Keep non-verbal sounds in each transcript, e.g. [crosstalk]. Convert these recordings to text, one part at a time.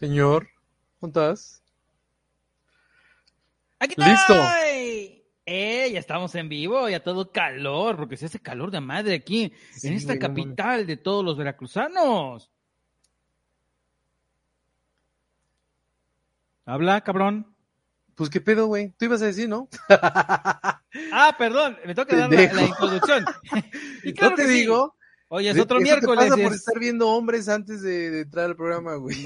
Señor, ¿dónde estás? ¡Aquí ¡Listo! estoy! ¡Eh! Ya estamos en vivo, ya todo calor, porque se hace calor de madre aquí, Sí, en esta capital de todos los veracruzanos. Habla, cabrón. Pues qué pedo, güey. Tú ibas a decir, ¿no? [laughs] Ah, perdón, me toca dar la, la introducción. [laughs] [laughs] Y claro no te que sí. digo. Hoy es de- otro eso miércoles. Te pasa por es- estar viendo hombres antes de, de entrar al programa, güey.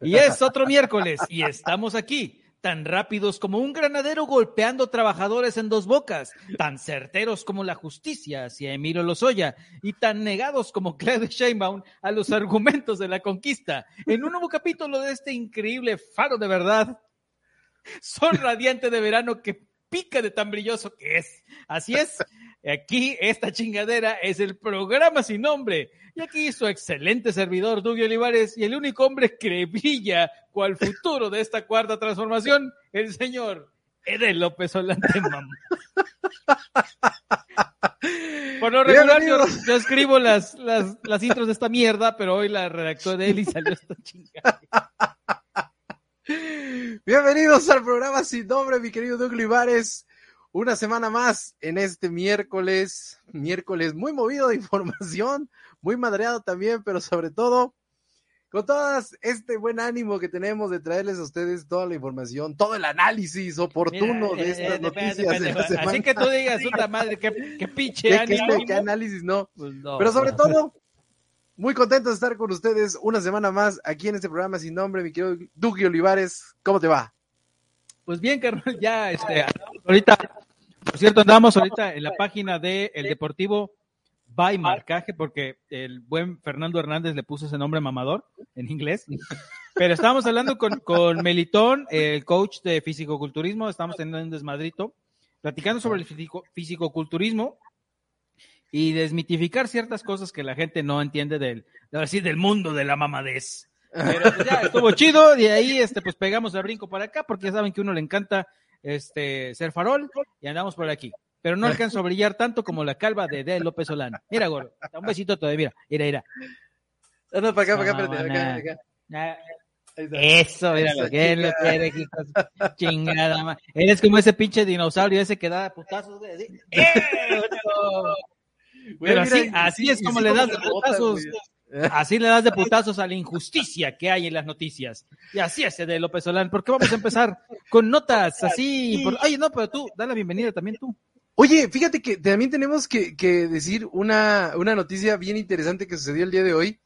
Y es otro miércoles y estamos aquí, tan rápidos como un granadero golpeando trabajadores en dos bocas, tan certeros como la justicia hacia Emilio Lozoya y tan negados como Claudia Sheinbaum a los argumentos de la conquista. En un nuevo capítulo de este increíble faro de verdad, son radiante de verano que pica de tan brilloso que es. Así es, aquí esta chingadera es el programa sin nombre. Y aquí su excelente servidor, Dugi Olivares, y el único hombre que brilla cual futuro de esta cuarta transformación, el señor Edel López Solante, mamá. Por lo regular, yo escribo las, las, las intros de esta mierda, pero hoy la redactó de él y salió esta chingada. Bienvenidos al programa Sin Nombre, mi querido Doug Olivares. Una semana más en este miércoles, miércoles muy movido de [laughs] información, muy madreado también, pero sobre todo con todo este buen ánimo que tenemos de traerles a ustedes toda la información, todo el análisis oportuno Mira, de eh, estas eh, noticias de espérate, la espérate. semana. Así que tú digas, puta madre, qué, qué [laughs] pinche ¿Qué, qué- ánimo. qué análisis no? Pues no, Pero sobre todo, muy contento de estar con ustedes una semana más aquí en este programa sin nombre, mi querido Duque Olivares. ¿Cómo te va? Pues bien, carnal, ya, este, ahorita, por cierto, andamos ahorita en la página de El Deportivo by Marcaje, porque el buen Fernando Hernández le puso ese nombre mamador en inglés. Pero estábamos hablando con, con Melitón, el coach de fisicoculturismo, estamos teniendo un desmadrito, platicando sobre el fisico- fisicoculturismo y desmitificar ciertas cosas que la gente no entiende del, así, del mundo de la mamadez. Pero pues, ya estuvo [laughs] chido, de ahí este, pues pegamos el brinco para acá, porque ya saben que a uno le encanta este, ser farol y andamos por aquí. Pero no alcanzo a brillar tanto como la calva de D. López Solano. Mira, gordo, un besito todavía, mira, mira, mira. No, para acá, para acá, No, espérate, para acá, nah. acá. Ah. Eso, mira lo que es, lo chingada. que eres, hijos. Chingada, ma. Eres como ese pinche dinosaurio ese que da putazos. de- ¡Eh! [laughs] Pero así, así es como le das de putazos. Así le das de [laughs] putazos a la injusticia que hay en las noticias. Y así es de López Solán. ¿Por qué vamos a empezar con notas así? Por... Oye, no, pero tú, da la bienvenida también tú. Oye, fíjate que también tenemos que, que decir una, una noticia bien interesante que sucedió el día de hoy.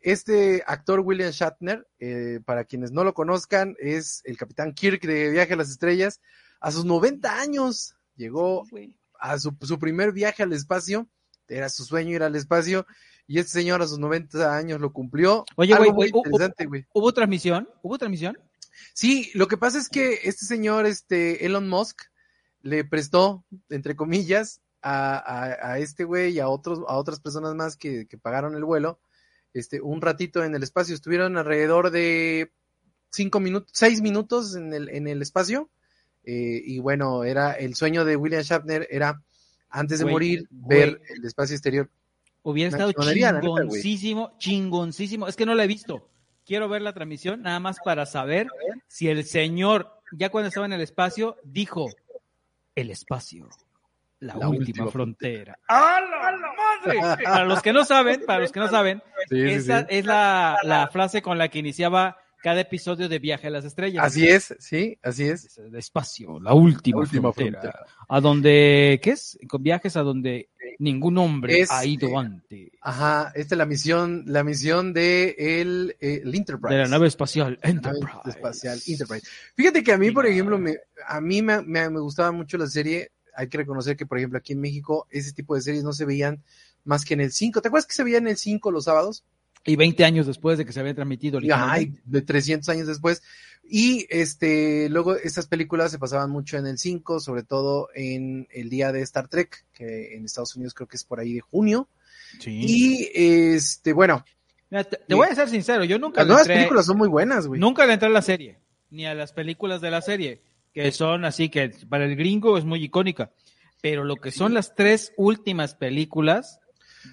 Este actor William Shatner, eh, para quienes no lo conozcan, es el capitán Kirk de Viaje a las Estrellas. A sus 90 años llegó a su, su primer viaje al espacio. Era su sueño ir al espacio. Y este señor a sus 90 años lo cumplió. Oye, güey, muy interesante, güey. ¿Hubo transmisión? ¿Hubo transmisión? Sí, lo que pasa es que este señor, este Elon Musk, le prestó, entre comillas, a, a, a este güey y a otros, a otras personas más que, que pagaron el vuelo, este, un ratito en el espacio. Estuvieron alrededor de cinco minutos, seis minutos en el, en el espacio. eh, y bueno, era el sueño de William Shatner era antes de morir ver el espacio exterior. Hubiera estado chingoncísimo, chingoncísimo. Es que no la he visto. Quiero ver la transmisión nada más para saber si el señor, ya cuando estaba en el espacio, dijo el espacio, la, La última, última frontera. ¡A la madre! Para los que no saben, para los que no saben, Sí, sí, esa sí. es la, la frase con la que iniciaba cada episodio de Viaje a las Estrellas. Así es, sí, así es. El espacio, la última, La última frontera. frontera. A donde, ¿qué es? Con viajes a donde ningún hombre Es, ha ido eh, antes. Ajá, esta es la misión, la misión de el, eh, el Enterprise. De la nave espacial Nave Enterprise. espacial Enterprise. Fíjate que a mí, por ejemplo, me, a mí me, me, me gustaba mucho la serie. Hay que reconocer que, por ejemplo, aquí en México, ese tipo de series no se veían más que en el 5. ¿Te acuerdas que se veían en el 5 los sábados? Y 20 años después de que se había transmitido Y, ajá, originalmente. y de 300 años después. Y este, luego estas películas se pasaban mucho en el 5, sobre todo en el día de Star Trek, que en Estados Unidos creo que es por ahí de junio. Sí. Y este, bueno, Mira, te, te voy a ser sincero, yo nunca las nuevas entré, películas son muy buenas, güey. nunca le entré a la serie, ni a las películas de la serie, que son así que para el gringo es muy icónica. Pero lo que son las tres últimas películas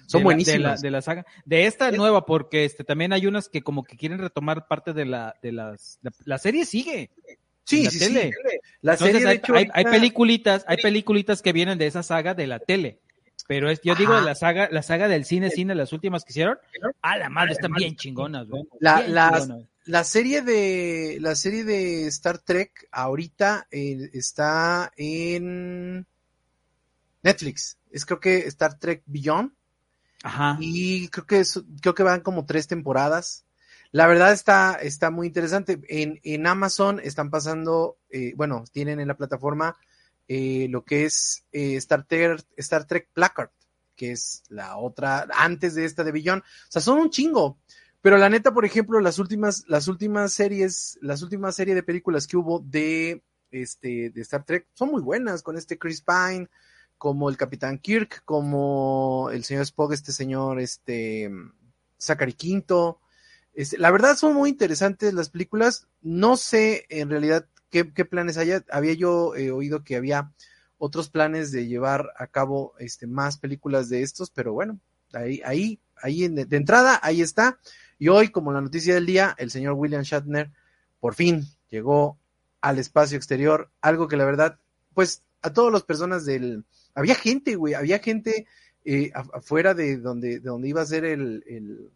Son de la- buenísimas. de la, de la saga. De esta nueva, porque este también hay unas que como que quieren retomar parte de la, de las, la, la serie sigue. sí, la sí, tele. sí. La Entonces, serie, de hay, hecho, hay, hay peliculitas, hay peliculitas que vienen de esa saga de la tele. Pero es, yo digo Ajá. de la saga, la saga del cine, cine, las últimas que hicieron, a la madre, están bien chingonas, güey. La- Bien las- chingonas. La serie de la serie de Star Trek ahorita eh, está en Netflix. Es creo que Star Trek Beyond Y creo que es- creo que van como tres temporadas. La verdad está está muy interesante. En, en Amazon están pasando, eh, bueno, tienen en la plataforma eh, lo que es eh, Star Trek Star Trek Placard, que es la otra antes de esta de Beyond. O sea, son un chingo. Pero la neta, por ejemplo, las últimas, las últimas series, las últimas series de películas que hubo de este de Star Trek son muy buenas, con este Chris Pine, como el Capitán Kirk, como el señor Spock, este señor, este Zachary Quinto. Este, la verdad son muy interesantes las películas. No sé en realidad qué, planes haya. Había yo eh, oído que había otros planes de llevar a cabo este, más películas de estos, pero bueno, ahí, ahí, ahí de entrada, ahí está. Y hoy, como la noticia del día, el señor William Shatner por fin llegó al espacio exterior, algo que la verdad, pues a todas las personas del... Había gente, güey, había gente eh, afuera de donde, de donde iba a ser el, el,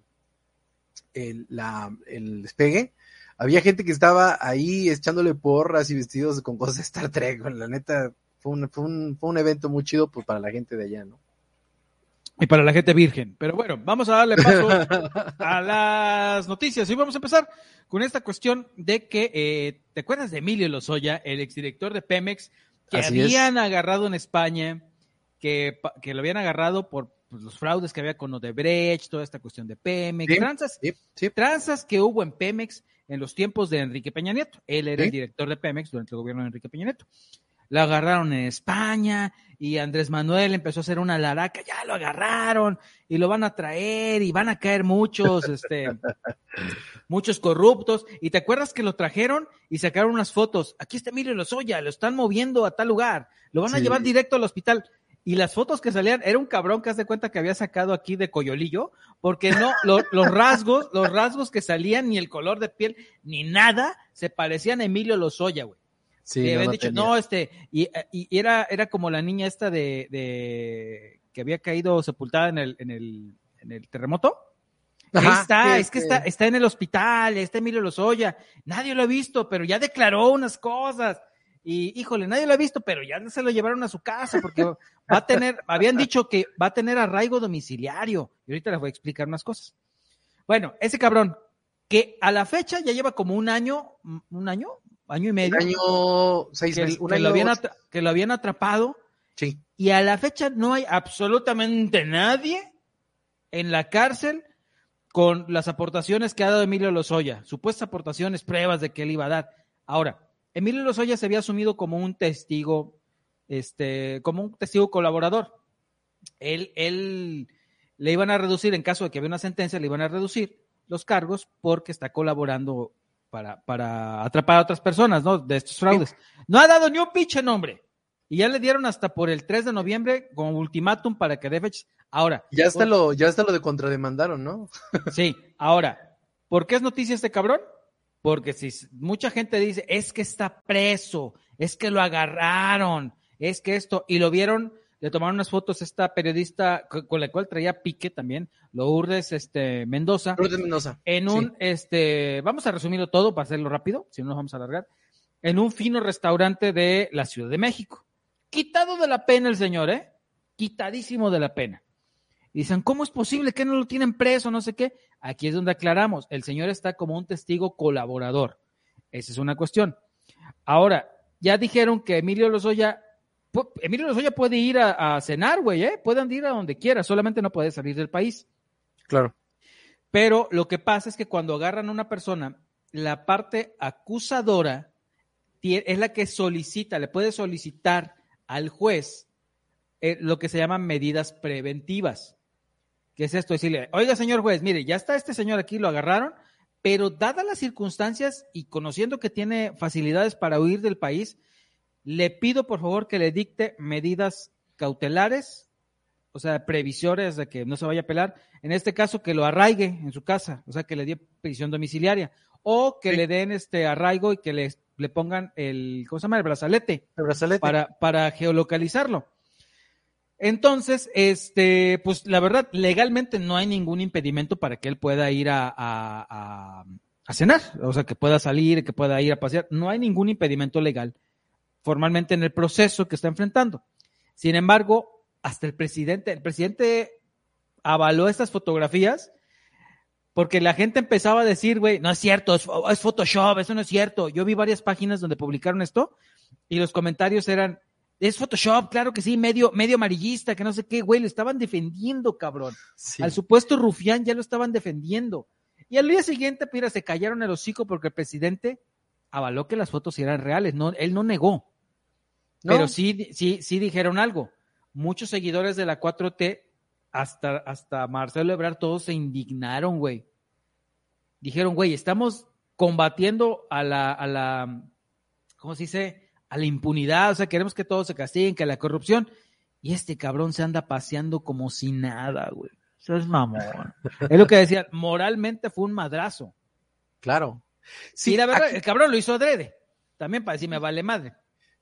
el, la, el despegue. Había gente que estaba ahí echándole porras y vestidos con cosas de Star Trek, la neta, fue un, fue un, fue un evento muy chido pues, para la gente de allá, ¿no? Y para la gente virgen. Pero bueno, vamos a darle paso a las noticias. Y vamos a empezar con esta cuestión de que, eh, ¿te acuerdas de Emilio Lozoya, el exdirector de Pemex, que Así es. habían agarrado en España, que, lo habían agarrado por pues, los fraudes que había con Odebrecht, toda esta cuestión de Pemex, Sí. tranzas, Sí, sí. tranzas que hubo en Pemex en los tiempos de Enrique Peña Nieto. Él era el director de Pemex durante el gobierno de Enrique Peña Nieto. Lo agarraron en España y Andrés Manuel empezó a hacer una laraca, ya lo agarraron y lo van a traer y van a caer muchos, este, [laughs] muchos corruptos. Y te acuerdas que lo trajeron y sacaron unas fotos. Aquí está Emilio Lozoya, lo están moviendo a tal lugar, lo van a llevar directo al hospital. Y las fotos que salían, era un cabrón que hace cuenta que había sacado aquí de Coyolillo, porque no, lo- los rasgos, los rasgos que salían, ni el color de piel, ni nada, se parecían a Emilio Lozoya, güey. Sí, que no, habían dicho, tenía. no, este, y, y- era, era como la niña esta de, de que había caído sepultada en el, en el, en el terremoto. Ahí Ajá, está, sí, es que sí. está, está en el hospital, está Emilio Lozoya. Nadie lo ha visto, pero ya declaró unas cosas. Y híjole, nadie lo ha visto, pero ya se lo llevaron a su casa porque va a tener, [laughs] habían dicho que va a tener arraigo domiciliario. Y ahorita les voy a explicar unas cosas. Bueno, ese cabrón, que a la fecha ya lleva como un año, un año, año y medio, Un año, seis que, meses, un que año, lo habían que lo habían atrapado Sí, y a la fecha no hay absolutamente nadie en la cárcel con las aportaciones que ha dado Emilio Lozoya, supuestas aportaciones, pruebas de que él iba a dar. Ahora, Emilio Lozoya se había asumido como un testigo, este, como un testigo colaborador. Él, él le iban a reducir, en caso de que había una sentencia, le iban a reducir los cargos porque está colaborando para, para atrapar a otras personas, ¿no? De estos fraudes. No ha dado ni un pinche nombre. Y ya le dieron hasta por el 3 de noviembre como ultimátum para que dé fechas. Ahora, ya está lo, ya está lo de contrademandaron, ¿no? [laughs] Sí, ahora, ¿por qué es noticia este cabrón? Porque si mucha gente dice, es que está preso, es que lo agarraron, es que esto, y lo vieron, le tomaron unas fotos esta periodista co- con la cual traía pique también, Lourdes este, Mendoza, Lourdes Mendoza. en Sí. un, este, vamos a resumirlo todo para hacerlo rápido, si no nos vamos a alargar, en un fino restaurante de la Ciudad de México. Quitado de la pena el señor, ¿eh? Quitadísimo de la pena. Y dicen, ¿cómo es posible que no lo tienen preso? No sé qué. Aquí es donde aclaramos, el señor está como un testigo colaborador. Esa es una cuestión. Ahora, ya dijeron que Emilio Lozoya, Emilio Lozoya puede ir a, a cenar, güey, ¿eh? Pueden ir a donde quiera, solamente no puede salir del país. Claro. Pero lo que pasa es que cuando agarran a una persona, la parte acusadora es la que solicita, le puede solicitar al juez eh, lo que se llaman medidas preventivas. ¿Qué es esto? Decirle, oiga, señor juez, mire, ya está este señor aquí, lo agarraron, pero dadas las circunstancias y conociendo que tiene facilidades para huir del país, le pido por favor que le dicte medidas cautelares o sea, previsores de que no se vaya a pelar, en este caso que lo arraigue en su casa, o sea, que le dé prisión domiciliaria, o que le den este arraigo y que le, le pongan el, ¿cómo se llama? El brazalete. El brazalete. Para, para geolocalizarlo. Entonces, este, pues la verdad, legalmente no hay ningún impedimento para que él pueda ir a, cenar, o sea, que pueda salir, que pueda ir a pasear. No hay ningún impedimento legal formalmente en el proceso que está enfrentando. Sin embargo, hasta el presidente, el presidente avaló estas fotografías porque la gente empezaba a decir, güey, no es cierto, es, es, Photoshop, eso no es cierto. Yo vi varias páginas donde publicaron esto y los comentarios eran, es Photoshop, claro que sí, medio, medio amarillista, que no sé qué, güey, lo estaban defendiendo, cabrón. Sí. Al supuesto rufián ya lo estaban defendiendo. Y al día siguiente, mira, se callaron el hocico porque el presidente avaló que las fotos eran reales, no, él no negó. ¿No? Pero sí, sí, sí dijeron algo. Muchos seguidores de la 4T, hasta, hasta Marcelo Ebrard, todos se indignaron, güey. Dijeron, güey, estamos combatiendo a la, a la, ¿cómo se dice? A la impunidad, o sea, queremos que todos se castiguen, que la corrupción. Y este cabrón se anda paseando como si nada, güey. Eso es mamón. es lo que decía, moralmente fue un madrazo. Claro. Sí, y la verdad, aquí... el cabrón lo hizo adrede. También para decir me vale madre.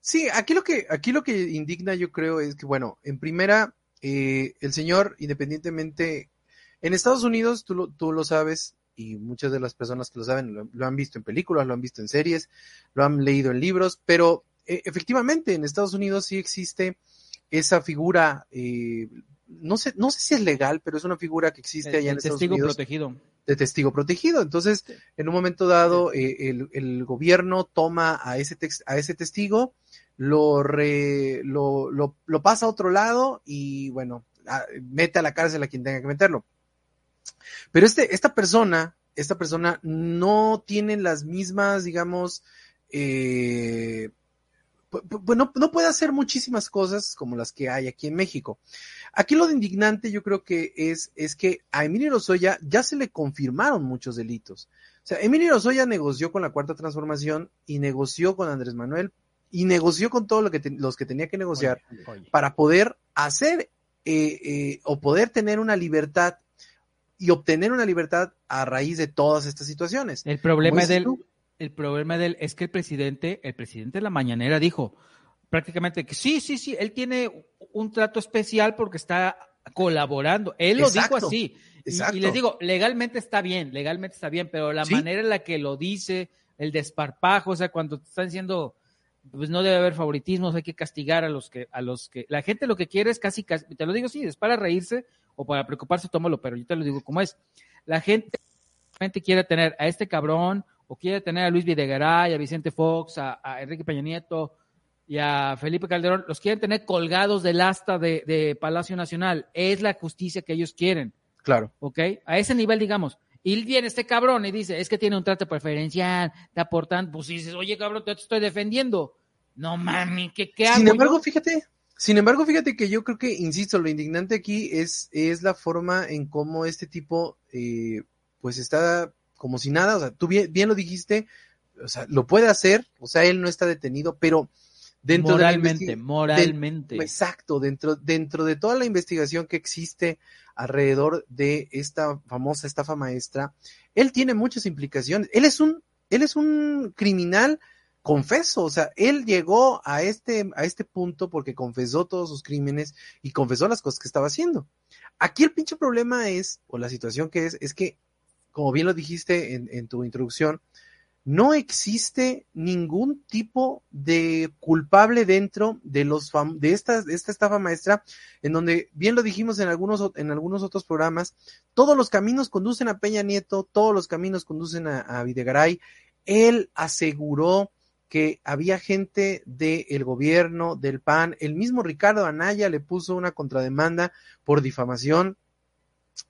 Sí, aquí lo que, aquí lo que indigna yo creo es que, bueno, en primera, eh, el señor, independientemente, en Estados Unidos, tú lo, tú lo sabes, y muchas de las personas que lo saben lo, lo, han visto en películas, lo han visto en series, lo han leído en libros, pero eh, efectivamente en Estados Unidos sí existe esa figura, eh, no sé, no sé si es legal, pero es una figura que existe el, allá en Estados testigo Unidos. protegido. De testigo protegido. Entonces, en un momento dado, eh, el, el, gobierno toma a ese, tex, a ese testigo, lo, re, lo, lo, lo, pasa a otro lado y, bueno, a, mete a la cárcel a quien tenga que meterlo. Pero este, esta persona, esta persona no tiene las mismas, digamos, eh, pues no, no, puede hacer muchísimas cosas como las que hay aquí en México. Aquí lo de indignante yo creo que es, es que a Emilio Lozoya ya se le confirmaron muchos delitos. O sea, Emilio Lozoya negoció con la Cuarta Transformación y negoció con Andrés Manuel y negoció con todos lo que te, los que tenía que negociar oye, oye. para poder hacer eh, eh, o poder tener una libertad y obtener una libertad a raíz de todas estas situaciones. El problema del, tú? El problema de él es que el presidente, el presidente de la mañanera dijo prácticamente que sí, sí, sí, él tiene un trato especial porque está colaborando. Él exacto, lo dijo así. Y, y, les digo, legalmente está bien, legalmente está bien, pero la ¿Sí? manera en la que lo dice, el desparpajo, o sea, cuando están diciendo, pues no debe haber favoritismos, hay que castigar a los que, a los que, la gente lo que quiere es casi, casi te lo digo sí, es para reírse o para preocuparse, tómalo, pero yo te lo digo como es. La gente, la gente quiere tener a este cabrón o quiere tener a Luis Videgaray, a Vicente Fox, a, a, Enrique Peña Nieto y a Felipe Calderón, los quieren tener colgados del asta de, de, Palacio Nacional. Es la justicia que ellos quieren. Claro. ¿Ok? A ese nivel, digamos. Y viene este cabrón y dice, es que tiene un trato preferencial, te aportan, pues dices, oye cabrón, te estoy defendiendo. No mami, ¿qué, qué hago Sin embargo, yo? fíjate, sin embargo, fíjate que yo creo que, insisto, lo indignante aquí es, es la forma en cómo este tipo, eh, pues está como si nada, o sea, tú bien, bien, lo dijiste, o sea, lo puede hacer, o sea, él no está detenido, pero dentro moralmente, de moralmente. De, exacto, dentro, dentro de toda la investigación que existe alrededor de esta famosa estafa maestra, él tiene muchas implicaciones. Él es un, él es un criminal confeso, o sea, él llegó a este, a este punto porque confesó todos sus crímenes y confesó las cosas que estaba haciendo. Aquí el pinche problema es, o la situación que es, es que como bien lo dijiste en, tu introducción, no existe ningún tipo de culpable dentro de los de esta, esta estafa maestra, en donde, bien lo dijimos en algunos, en algunos otros programas, todos los caminos conducen a Peña Nieto, todos los caminos conducen a, a Videgaray. Él aseguró que había gente del gobierno, del PAN, el mismo Ricardo Anaya le puso una contrademanda por difamación.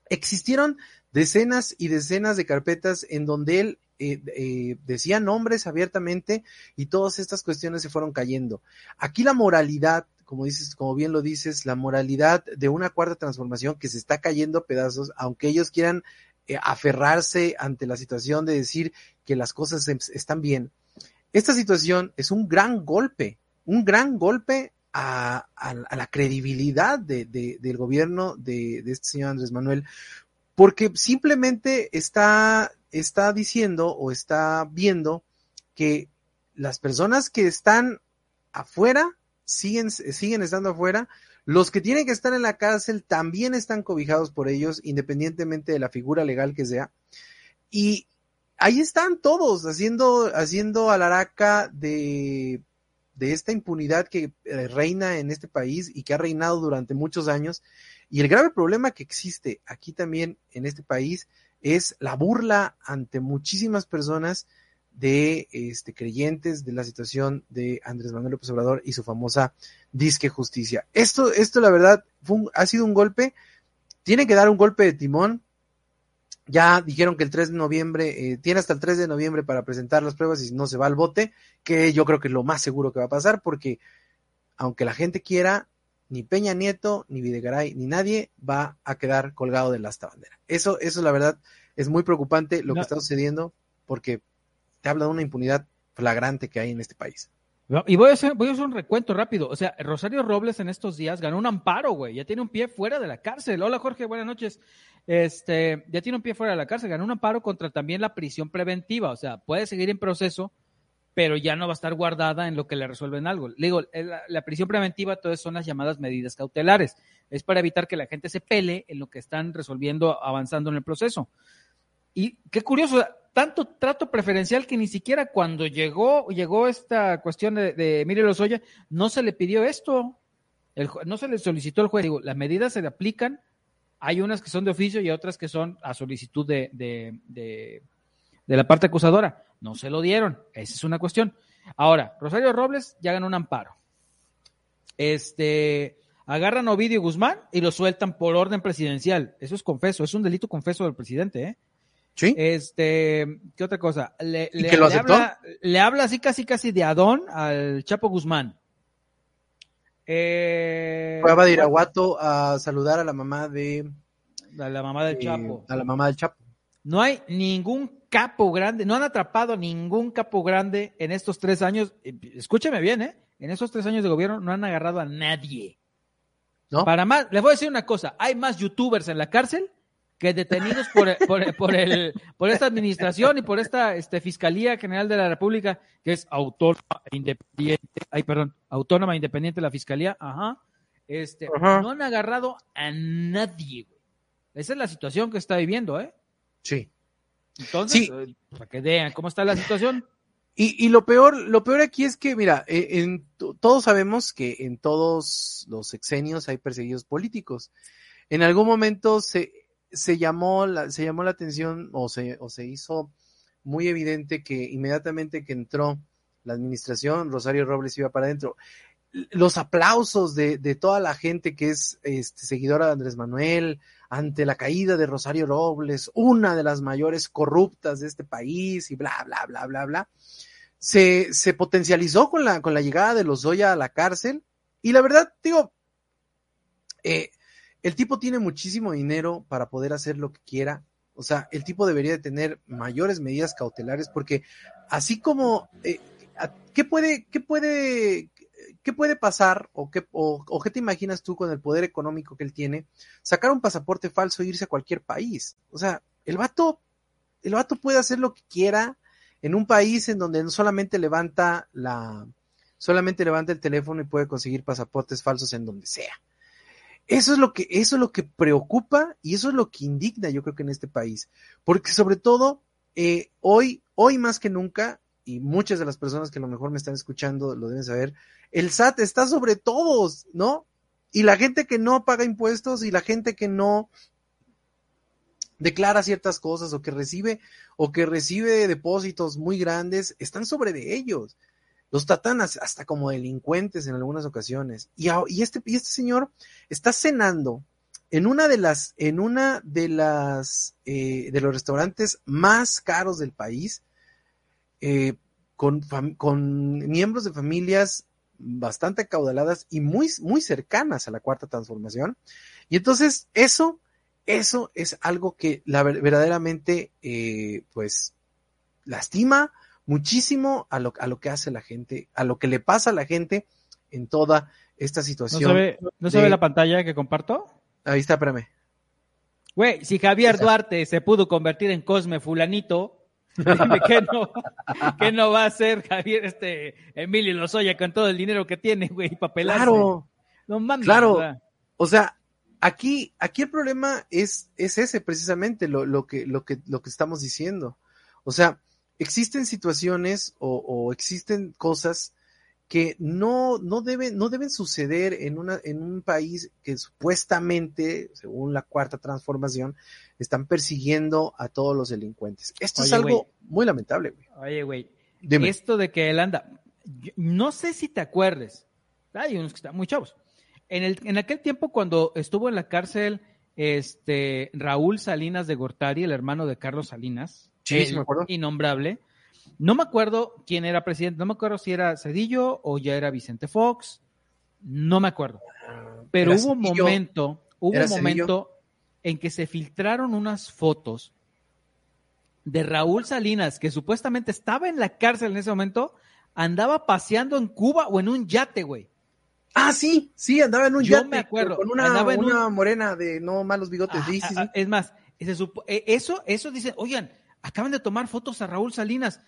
Existieron decenas y decenas de carpetas en donde él eh, eh, decía nombres abiertamente y todas estas cuestiones se fueron cayendo. Aquí la moralidad, como dices, como bien lo dices, la moralidad de una cuarta transformación que se está cayendo a pedazos, aunque ellos quieran eh, aferrarse ante la situación de decir que las cosas están bien. Esta situación es un gran golpe, un gran golpe a, la credibilidad de, del gobierno de, de, este señor Andrés Manuel, porque simplemente está, está diciendo o está viendo que las personas que están afuera siguen, siguen estando afuera, los que tienen que estar en la cárcel también están cobijados por ellos, independientemente de la figura legal que sea. Y ahí están todos haciendo, haciendo alaraca de, de esta impunidad que eh, reina en este país y que ha reinado durante muchos años. Y el grave problema que existe aquí también en este país es la burla ante muchísimas personas de este, creyentes de la situación de Andrés Manuel López Obrador y su famosa disque justicia. Esto, esto la verdad, ha sido un golpe, tiene que dar un golpe de timón. Ya dijeron que el 3 de noviembre, eh, tiene hasta el 3 de noviembre para presentar las pruebas y si no se va al bote, que yo creo que es lo más seguro que va a pasar, porque aunque la gente quiera, ni Peña Nieto, ni Videgaray, ni nadie va a quedar colgado de la asta bandera. Eso, eso la verdad es muy preocupante lo que está sucediendo, porque te habla de una impunidad flagrante que hay en este país. Y voy a, hacer, voy a hacer un recuento rápido. O sea, Rosario Robles en estos días ganó un amparo, güey. Ya tiene un pie fuera de la cárcel. Hola, Jorge, buenas noches. Este, ya tiene un pie fuera de la cárcel. Ganó un amparo contra también la prisión preventiva. O sea, puede seguir en proceso, pero ya no va a estar guardada en lo que le resuelven algo. Le digo, la, la prisión preventiva, todas son las llamadas medidas cautelares. Es para evitar que la gente se pele en lo que están resolviendo, avanzando en el proceso. Y qué curioso, tanto trato preferencial que ni siquiera cuando llegó, llegó esta cuestión de, de Emilio Lozoya, no se le pidió esto, no se le solicitó al juez. Digo, las medidas se le aplican, hay unas que son de oficio y otras que son a solicitud de, de, de, de la parte acusadora. No se lo dieron, esa es una cuestión. Ahora, Rosario Robles ya ganó un amparo. Este, agarran a Ovidio Guzmán y lo sueltan por orden presidencial. Eso es confeso, es un delito confeso del presidente, ¿eh? Sí. Este, ¿qué otra cosa? Le, ¿Y que lo aceptó? habla, le habla así casi casi de Adón al Chapo Guzmán. Eh, Fue a Badiraguato a saludar a la mamá de. a la mamá del eh, Chapo. A la mamá del Chapo. No hay ningún capo grande, no han atrapado ningún capo grande en estos tres años. Eh, Escúcheme bien, ¿eh? En esos tres años de gobierno no han agarrado a nadie. ¿No? Para más, les voy a decir una cosa, hay más youtubers en la cárcel que detenidos por, [laughs] por, por, el, por esta administración y por esta este, Fiscalía General de la República, que es autónoma e independiente, ay, perdón, autónoma e independiente la Fiscalía, ajá, este, Ajá. no han agarrado a nadie, güey. Esa es la situación que está viviendo, ¿eh? Sí. Entonces, Sí. eh, para que vean cómo está la situación. Y, y lo peor, lo peor aquí es que, mira, eh, en, to- todos sabemos que en todos los sexenios hay perseguidos políticos. En algún momento se, se llamó la, se llamó la atención o se, o se hizo muy evidente que inmediatamente que entró la administración, Rosario Robles iba para adentro. Los aplausos de, de toda la gente que es este, seguidora de Andrés Manuel ante la caída de Rosario Robles, una de las mayores corruptas de este país y bla, bla, bla, bla, bla se, se potencializó con la, con la llegada de los Zoya a la cárcel. Y la verdad, digo, eh, el tipo tiene muchísimo dinero para poder hacer lo que quiera. O sea, el tipo debería de tener mayores medidas cautelares porque así como, eh, ¿qué puede, qué puede, qué puede pasar o qué, o, qué te imaginas tú con el poder económico que él tiene? Sacar un pasaporte falso e irse a cualquier país. O sea, el vato, el vato puede hacer lo que quiera en un país en donde solamente levanta la, solamente levanta el teléfono y puede conseguir pasaportes falsos en donde sea. Eso es lo que, eso es lo que preocupa y eso es lo que indigna, yo creo que en este país. Porque sobre todo, eh, hoy, hoy más que nunca, y muchas de las personas que a lo mejor me están escuchando lo deben saber, el SAT está sobre todos, ¿no? Y la gente que no paga impuestos y la gente que no declara ciertas cosas o que recibe o que recibe depósitos muy grandes, están sobre de ellos. Los tratan as- hasta como delincuentes en algunas ocasiones. Y, y este, y este señor está cenando en una de las, en una de las, eh, de los restaurantes más caros del país, eh, con, con miembros de familias bastante acaudaladas y muy, muy cercanas a la cuarta transformación. Y entonces eso, eso es algo que la ver- verdaderamente, eh, pues, lastima muchísimo a lo, a lo que hace la gente, a lo que le pasa a la gente en toda esta situación. ¿No se ve, ¿no se de- la pantalla que comparto? Ahí está, espérame. Güey, si Javier Duarte se pudo convertir en Cosme Fulanito, que no, que no va a ser Javier este Emilio Lozoya con todo el dinero que tiene, güey, para pelarse. Claro, No mames. Claro. o sea, o sea, aquí, aquí el problema es, es ese precisamente lo, lo que, lo que, lo que estamos diciendo. O sea, existen situaciones o, o existen cosas que no, no deben, no deben suceder en una, en un país que supuestamente, según la cuarta transformación, están persiguiendo a todos los delincuentes. Esto es algo muy lamentable, güey. Oye, güey, esto de que él anda, yo- no sé si te acuerdes, hay unos que están muy chavos. En, el, en aquel tiempo cuando estuvo en la cárcel este Raúl Salinas de Gortari, el hermano de Carlos Salinas, Sí, me acuerdo. innombrable, no me acuerdo quién era presidente, no me acuerdo si era Cedillo o ya era Vicente Fox, no me acuerdo. Pero hubo un momento, hubo un momento en que se filtraron unas fotos de Raúl Salinas, que supuestamente estaba en la cárcel en ese momento, andaba paseando en Cuba o en un yate, güey. Ah, sí, sí, andaba en un Yo yate me acuerdo, con una, andaba en una morena de no malos bigotes. sí, Ah, sí, ah, sí. Es más, eh, eso, eso dicen, oigan, acaban de tomar fotos a Raúl Salinas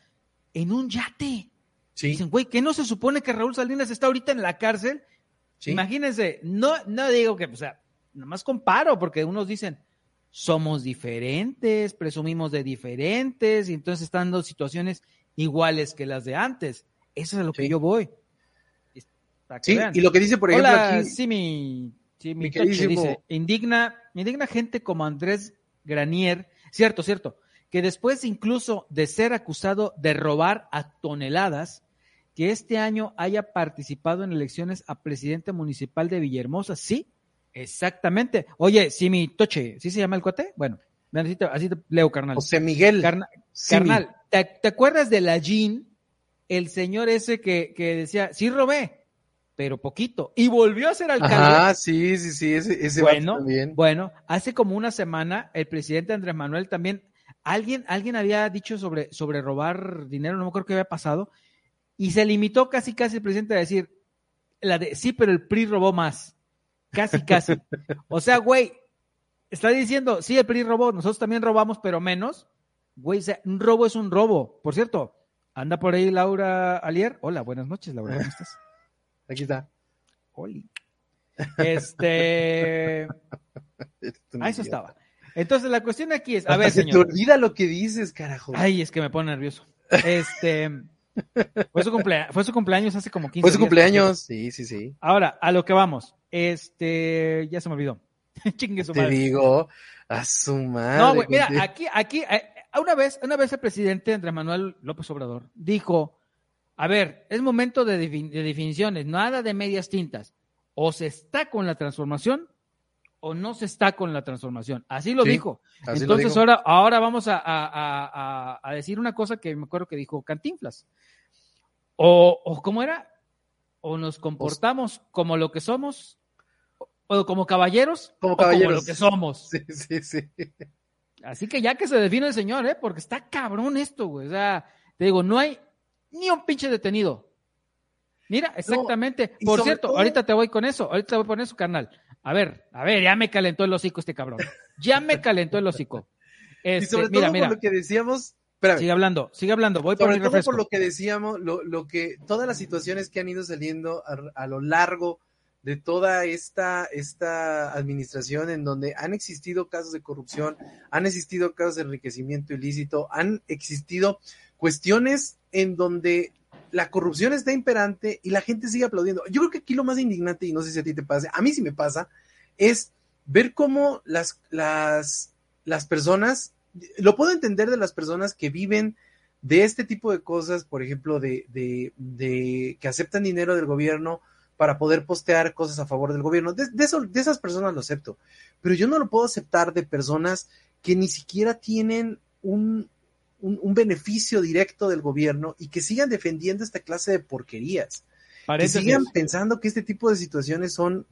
en un yate. Sí, Dicen, güey, ¿qué no se supone que Raúl Salinas está ahorita en la cárcel? sí. Imagínense, no, no digo que, o sea, nomás comparo, porque unos dicen, somos diferentes, presumimos de diferentes, y entonces están dos situaciones iguales que las de antes. Eso es a lo que yo voy. Sí, y lo que dice, por ejemplo, Hola, aquí, sí, mi, sí, mi mi dice, indigna, indigna gente como Andrés Granier, cierto, cierto, que después incluso de ser acusado de robar a toneladas, que este año haya participado en elecciones a presidente municipal de Villahermosa, sí, exactamente. Oye, sí, mi toche, ¿sí se llama el cuate? Bueno, así te, así te leo, carnal. José Miguel. Carna- Carnal, ¿te, te acuerdas de la Jean? El señor ese que, que decía, sí robé, pero poquito. Y volvió a ser alcalde. Ajá, sí, sí, sí, ese, ese bueno, bueno, hace como una semana el presidente Andrés Manuel también, alguien, alguien había dicho sobre, sobre robar dinero, no me acuerdo qué había pasado, y se limitó casi casi el presidente a decir, la de, sí, pero el PRI robó más. Casi, casi. O sea, güey, está diciendo, sí, el PRI robó, nosotros también robamos, pero menos. Güey, o sea, un robo es un robo. Por cierto, anda por ahí Laura Alier. Hola, buenas noches, Laura, ¿cómo estás? Aquí está. Oli. Este. [laughs] Ah, eso estaba. Entonces, la cuestión aquí es, a Hasta ver, se te señor. olvida lo que dices, carajo. Ay, es que me pone nervioso. Este. Fue su, cumplea- fue su cumpleaños hace como 15 Fue su días, cumpleaños. Sí, sí, sí. Ahora, a lo que vamos. Este. Ya se me olvidó. [laughs] Chingue su Te madre. digo, a su madre. No, güey, mira, aquí, aquí, eh, una vez, una vez el presidente Andrés Manuel López Obrador dijo, a ver, es momento de, defin- de definiciones, nada de medias tintas. O se está con la transformación o no se está con la transformación. Así lo Sí, dijo. Así Entonces ahora, ahora vamos a, a- a- decir una cosa que me acuerdo que dijo Cantinflas. O, o ¿cómo era? O nos comportamos como lo que somos, o, como caballeros, Como o como caballeros. lo que somos. [laughs] Sí, sí, sí. Así que ya que se define el señor, ¿eh? Porque está cabrón esto, güey. O sea, te digo, no hay ni un pinche detenido. Mira, exactamente. Por cierto, todo- ahorita te voy con eso, ahorita te voy con eso, carnal. A ver, a ver, ya me calentó el hocico este cabrón. Ya me calentó el hocico. y Este, sobre mira, todo mira, por lo que decíamos, espérame, sigue hablando, sigue hablando, voy por sobre mi todo por lo que decíamos, lo, lo que, todas las situaciones que han ido saliendo a, a lo largo de toda esta, esta administración en donde han existido casos de corrupción, han existido casos de enriquecimiento ilícito, han existido cuestiones en donde la corrupción está imperante y la gente sigue aplaudiendo. Yo creo que aquí lo más indignante, y no sé si a ti te pasa, a mí sí me pasa, es ver cómo las, las, las personas, lo puedo entender de las personas que viven de este tipo de cosas, por ejemplo, de, de, que aceptan dinero del gobierno para poder postear cosas a favor del gobierno. De, de esas personas lo acepto, pero yo no lo puedo aceptar de personas que ni siquiera tienen un, un, un beneficio directo del gobierno y que sigan defendiendo esta clase de porquerías. Que sigan pensando que este tipo de situaciones son,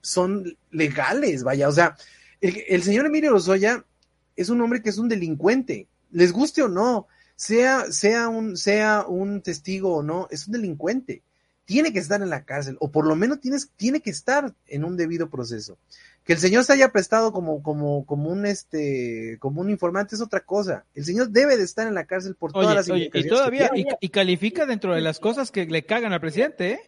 son legales, vaya. O sea, el, el señor Emilio Lozoya es un hombre que es un delincuente, les guste o no, sea, sea, un, sea un testigo o no, es un delincuente. Tiene que estar en la cárcel, o por lo menos tienes, tiene que estar en un debido proceso. Que el señor se haya prestado como, como, como un este, como un informante es otra cosa. El señor debe de estar en la cárcel por todas las oye, y todavía, y, califica dentro de las cosas que le cagan al presidente, ¿eh?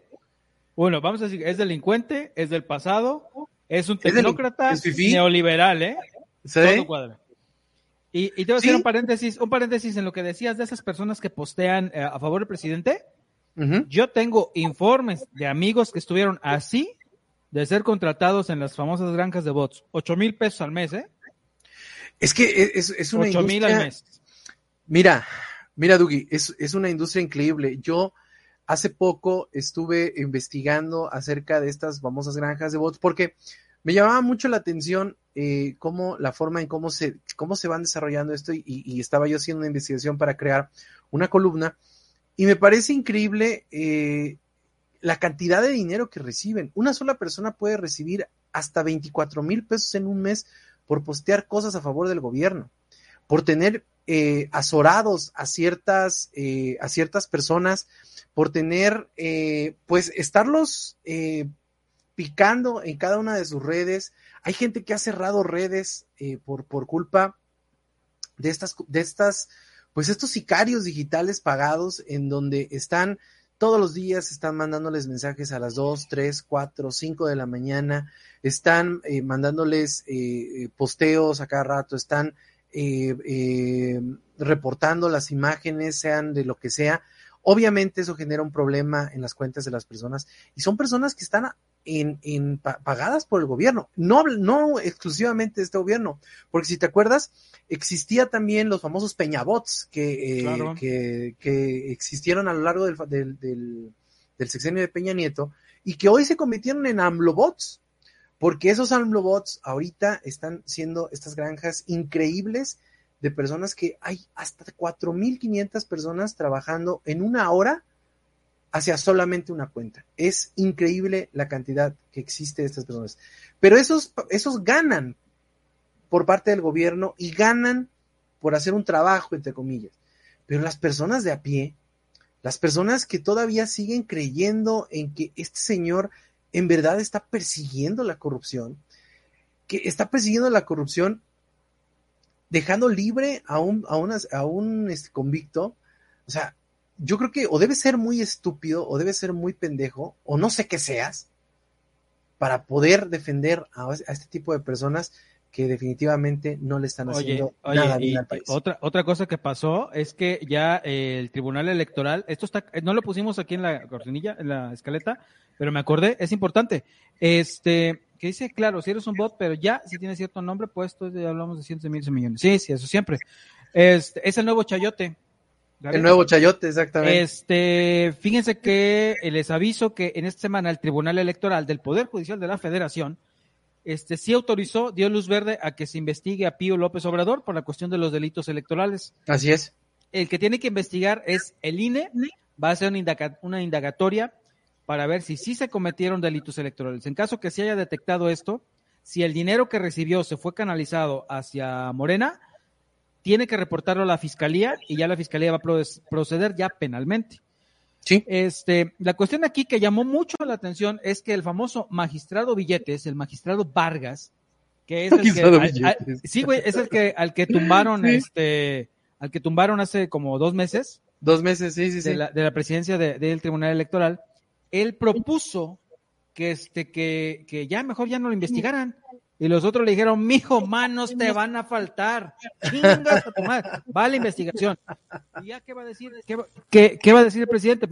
Bueno, vamos a decir, es delincuente, es del pasado, es un tecnócrata neoliberal, ¿eh? ¿Sí? Todo cuadra. Y, y te voy a hacer un paréntesis, un paréntesis en lo que decías de esas personas que postean eh, a favor del presidente. Yo tengo informes de amigos que estuvieron así de ser contratados en las famosas granjas de bots. Ocho mil pesos al mes, ¿eh? Es que e, es, es una Ocho mil al mes. Mira, mira, Dugi, es, es una industria increíble. Yo hace poco estuve investigando acerca de estas famosas granjas de bots porque me llamaba mucho la atención eh, cómo la forma en cómo se, cómo se van desarrollando esto y, y, estaba yo haciendo una investigación para crear una columna y me parece increíble eh, la cantidad de dinero que reciben. Una sola persona puede recibir hasta 24 mil pesos en un mes por postear cosas a favor del gobierno, por tener eh, azorados a ciertas, eh, a ciertas personas, por tener, eh, pues, estarlos eh, picando en cada una de sus redes. Hay gente que ha cerrado redes eh, por, por culpa de estas, de estas pues estos sicarios digitales pagados en donde están todos los días, están mandándoles mensajes a las 2, 3, 4, 5 de la mañana, están eh, mandándoles eh, eh, posteos a cada rato, están eh, reportando las imágenes, sean de lo que sea. Obviamente eso genera un problema en las cuentas de las personas y son personas que están en, en, pagadas por el gobierno, no, no exclusivamente de este gobierno, porque si te acuerdas, existía también los famosos peñabots que, eh, claro. que, que, existieron a lo largo del, del, del, del, sexenio de Peña Nieto y que hoy se convirtieron en AMLOBots, porque esos AMLOBots ahorita están siendo estas granjas increíbles de personas que hay hasta 4.500 personas trabajando en una hora hacia solamente una cuenta. Es increíble la cantidad que existe de estas personas. Pero esos, esos ganan por parte del gobierno y ganan por hacer un trabajo, entre comillas. Pero las personas de a pie, las personas que todavía siguen creyendo en que este señor en verdad está persiguiendo la corrupción, que está persiguiendo la corrupción dejando libre a un, a a un este, convicto, o sea, yo creo que o debe ser muy estúpido o debe ser muy pendejo o no sé qué seas para poder defender a, a este tipo de personas que definitivamente no le están haciendo oye, nada oye, bien al país. Otra, otra cosa que pasó es que ya eh, el Tribunal Electoral, esto está, no lo pusimos aquí en la cortinilla, en la escaleta, pero me acordé, es importante. Este, que dice, claro, si eres un bot, pero ya si tiene cierto nombre puesto, ya hablamos de cientos de miles de millones. Sí, sí, eso siempre. Este, es el nuevo chayote. El nuevo chayote, exactamente. Este, fíjense que les aviso que en esta semana el Tribunal Electoral del Poder Judicial de la Federación este sí autorizó, dio luz verde a que se investigue a Pío López Obrador por la cuestión de los delitos electorales. Así es. El que tiene que investigar es el INE, va a hacer una, indaga, una indagatoria para ver si sí se cometieron delitos electorales. En caso que se haya detectado esto, si el dinero que recibió se fue canalizado hacia Morena, tiene que reportarlo a la fiscalía y ya la fiscalía va a proceder ya penalmente. Sí. Este, la cuestión aquí que llamó mucho la atención es que el famoso magistrado Billetes, el magistrado Vargas, que es el que, al, al, sí, güey, es el que al que tumbaron, sí. este, al que tumbaron hace como dos meses. Dos meses, sí, sí, de sí. La, de la presidencia de, del Tribunal Electoral. Él propuso que este, que, que ya mejor ya no lo investigaran. Y los otros le dijeron, mijo, manos te van a faltar. [laughs] Chingas a tu madre. Va a la investigación. ¿Y ya qué va a decir? ¿Qué va, qué, qué va a decir el presidente?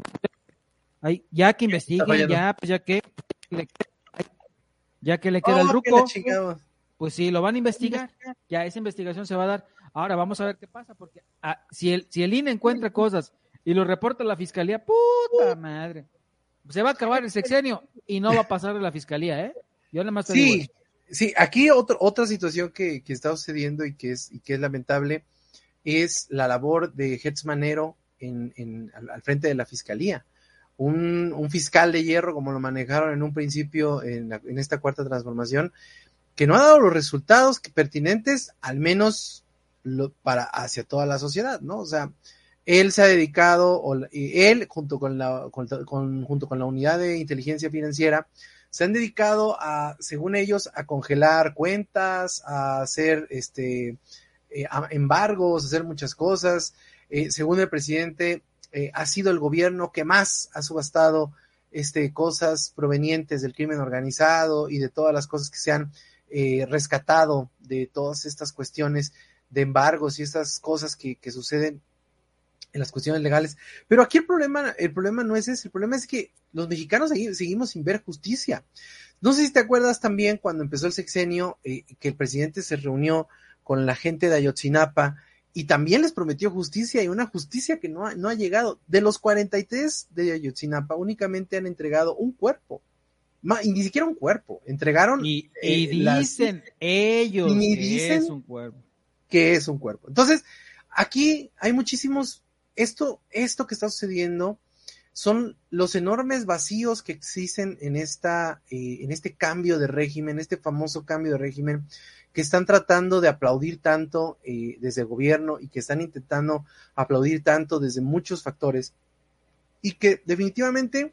Ay, ya que investiguen, ya, pues ya que, ya que le queda oh, el ruco, pues sí, lo van a investigar. Ya esa investigación se va a dar. Ahora vamos a ver qué pasa, porque ah, si, el, si el INE encuentra cosas y lo reporta a la fiscalía, puta madre. Se va a acabar el sexenio y no va a pasar de la fiscalía, ¿eh? Yo nada más te sí. digo eso. Sí, aquí otro, otra situación que, que, está sucediendo y que es, y que es lamentable es la labor de Hetz Manero en, en, al, frente de la fiscalía. Un, un, fiscal de hierro, como lo manejaron en un principio en, la, en, esta cuarta transformación, que no ha dado los resultados pertinentes, al menos lo, para hacia toda la sociedad, ¿no? O sea, él se ha dedicado, o, él junto con la, junto con la unidad de inteligencia financiera, se han dedicado a, según ellos, a congelar cuentas, a hacer este eh, embargos, a hacer muchas cosas. Eh, según el presidente, eh, ha sido el gobierno que más ha subastado este, cosas provenientes del crimen organizado y de todas las cosas que se han rescatado de todas estas cuestiones de embargos y estas cosas que, que suceden en las cuestiones legales. Pero aquí el problema, el problema no es ese, el problema es que los mexicanos seguimos sin ver justicia. No sé si te acuerdas también cuando empezó el sexenio eh, que el presidente se reunió con la gente de Ayotzinapa y también les prometió justicia y una justicia que no ha, no ha llegado. De los 43 de Ayotzinapa únicamente han entregado un cuerpo. y ni siquiera un cuerpo, entregaron. Y, eh, dicen ellos que es un cuerpo. Que es un cuerpo. Entonces, aquí hay muchísimos esto, esto que está sucediendo son los enormes vacíos que existen en, esta, eh, en este cambio de régimen, este famoso cambio de régimen que están tratando de aplaudir tanto eh, desde el gobierno y que están intentando aplaudir tanto desde muchos factores y que definitivamente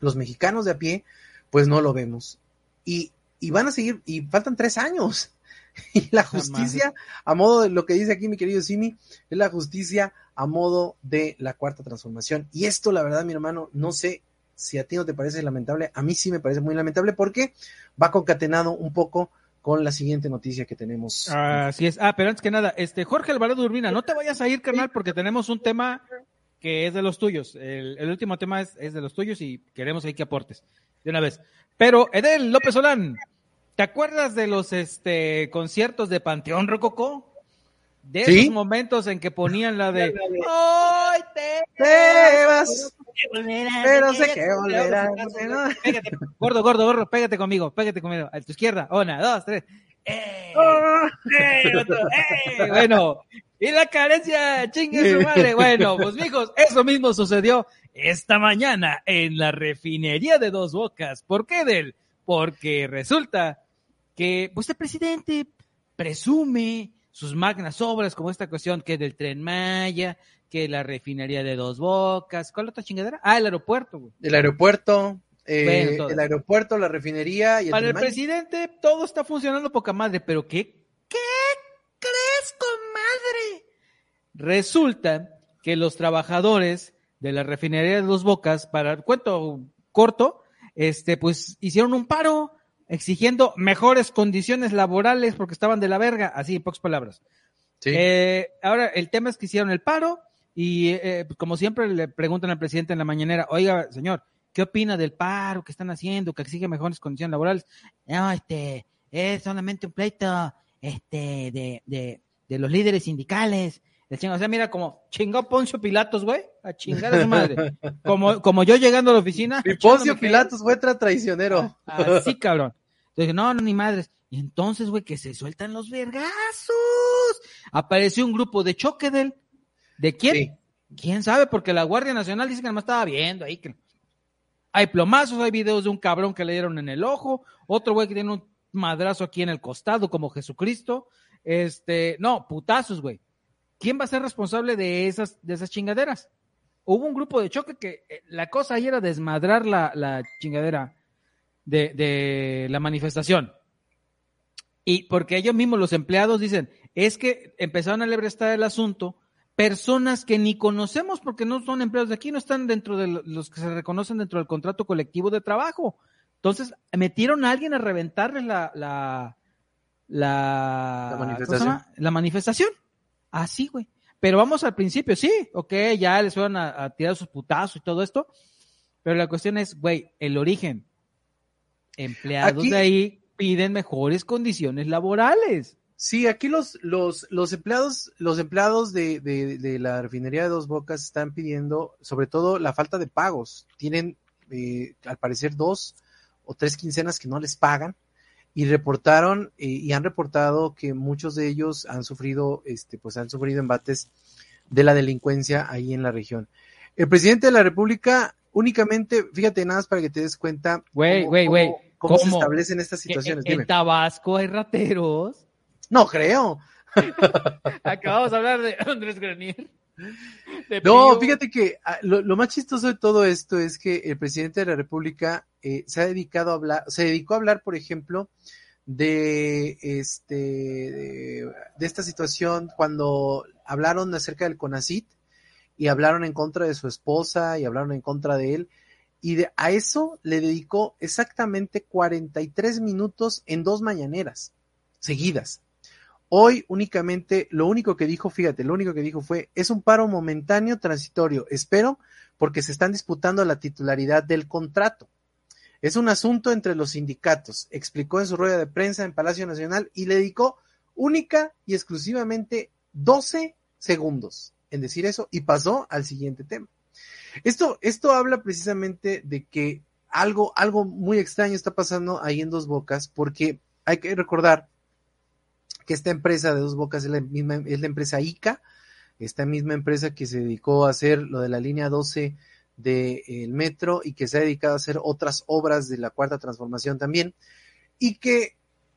los mexicanos de a pie pues no lo vemos. Y, y van a seguir, y faltan tres años. [laughs] Y la justicia, a modo de lo que dice aquí mi querido Simi, es la justicia a modo de la cuarta transformación. Y esto, la verdad, mi hermano, no sé si a ti no te parece lamentable, a mí sí me parece muy lamentable porque va concatenado un poco con la siguiente noticia que tenemos. Así es. Ah, pero antes que nada, este Jorge Alvarado Urbina, no te vayas a ir, carnal, porque tenemos un tema que es de los tuyos. El, último tema es, es, de los tuyos y queremos ahí que aportes de una vez. Pero, Edel López Solán, ¿te acuerdas de los este conciertos de Panteón Rococó? De esos momentos en que ponían la de hoy te, vas pero sé que volverás gordo gordo gordo pégate conmigo pégate conmigo a tu izquierda una dos tres ¡Eh! ¡Eh! ¡Eh! bueno y la carencia chingue su madre bueno pues mijos eso mismo sucedió esta mañana en la refinería de Dos Bocas ¿por qué del? porque resulta que pues el presidente presume sus magnas obras, como esta cuestión que del tren Maya, que la refinería de dos bocas, ¿cuál otra chingadera? Ah, el aeropuerto, güey. El aeropuerto, eh, el aeropuerto, la refinería y el Para el presidente todo está funcionando poca madre, pero ¿qué, qué crees, comadre? Resulta que los trabajadores de la refinería de dos bocas, para el cuento corto, este, pues hicieron un paro exigiendo mejores condiciones laborales porque estaban de la verga, así en pocas palabras. Eh, ahora, el tema es que hicieron el paro y eh, pues, como siempre le preguntan al presidente en la mañanera, oiga, señor, ¿qué opina del paro que están haciendo, que exige mejores condiciones laborales? No, este, es solamente un pleito este, de, de, de los líderes sindicales. El o sea, mira, como chingó Poncio Pilatos, güey, a chingar a su madre. Como, como yo llegando a la oficina. Y Poncio Pilatos fue traicionero. Así, cabrón. Entonces, no, no, ni madres. Y entonces, güey, que se sueltan los vergazos. Apareció un grupo de choque del. ¿De quién? ¿Quién sabe? Porque la Guardia Nacional dice que más estaba viendo ahí. Que... Hay plomazos, hay videos de un cabrón que le dieron en el ojo, otro güey que tiene un madrazo aquí en el costado, como Jesucristo. Este, no, putazos, güey. ¿quién va a ser responsable de esas, de esas chingaderas? Hubo un grupo de choque que eh, la cosa ahí era desmadrar la, chingadera de, la manifestación. Y porque ellos mismos, los empleados, dicen, es que empezaron a lebrestar el asunto, personas que ni conocemos porque no son empleados de aquí, no están dentro de los que se reconocen dentro del contrato colectivo de trabajo. Entonces, metieron a alguien a reventarles la, la, la, manifestación. La manifestación. Así, güey. Pero vamos al principio, sí, ok, ya les fueron a, tirar sus putazos y todo esto. Pero la cuestión es, güey, el origen. Empleados de ahí piden mejores condiciones laborales. Sí, aquí los, los, los empleados, los empleados de, de, la refinería de Dos Bocas están pidiendo, sobre todo, la falta de pagos. Tienen, eh, al parecer, dos o tres quincenas que no les pagan y reportaron eh, y han reportado que muchos de ellos han sufrido, este, pues han sufrido embates de la delincuencia ahí en la región. El presidente de la República únicamente, fíjate nada más para que te des cuenta güey, cómo, se establecen estas situaciones. ¿En, Tabasco hay rateros? No creo. [laughs] Acabamos de hablar de Andrés Granier. No, fíjate que ah, lo, más chistoso de todo esto es que el presidente de la República eh, se ha dedicado a hablar, se dedicó a hablar, por ejemplo, de este de, esta situación cuando hablaron acerca del CONACIT y hablaron en contra de su esposa y hablaron en contra de él y de, a eso le dedicó exactamente 43 minutos en dos mañaneras seguidas. Hoy únicamente, lo único que dijo, fíjate, lo único que dijo fue, es un paro momentáneo transitorio, espero, porque se están disputando la titularidad del contrato. Es un asunto entre los sindicatos, explicó en su rueda de prensa en Palacio Nacional y le dedicó única y exclusivamente 12 segundos en decir eso y pasó al siguiente tema. Esto, esto habla precisamente de que algo, algo muy extraño está pasando ahí en Dos Bocas, porque hay que recordar que esta empresa de Dos Bocas es la misma, es la empresa ICA, esta misma empresa que se dedicó a hacer lo de la línea 12 del metro y que se ha dedicado a hacer otras obras de la cuarta transformación también, y que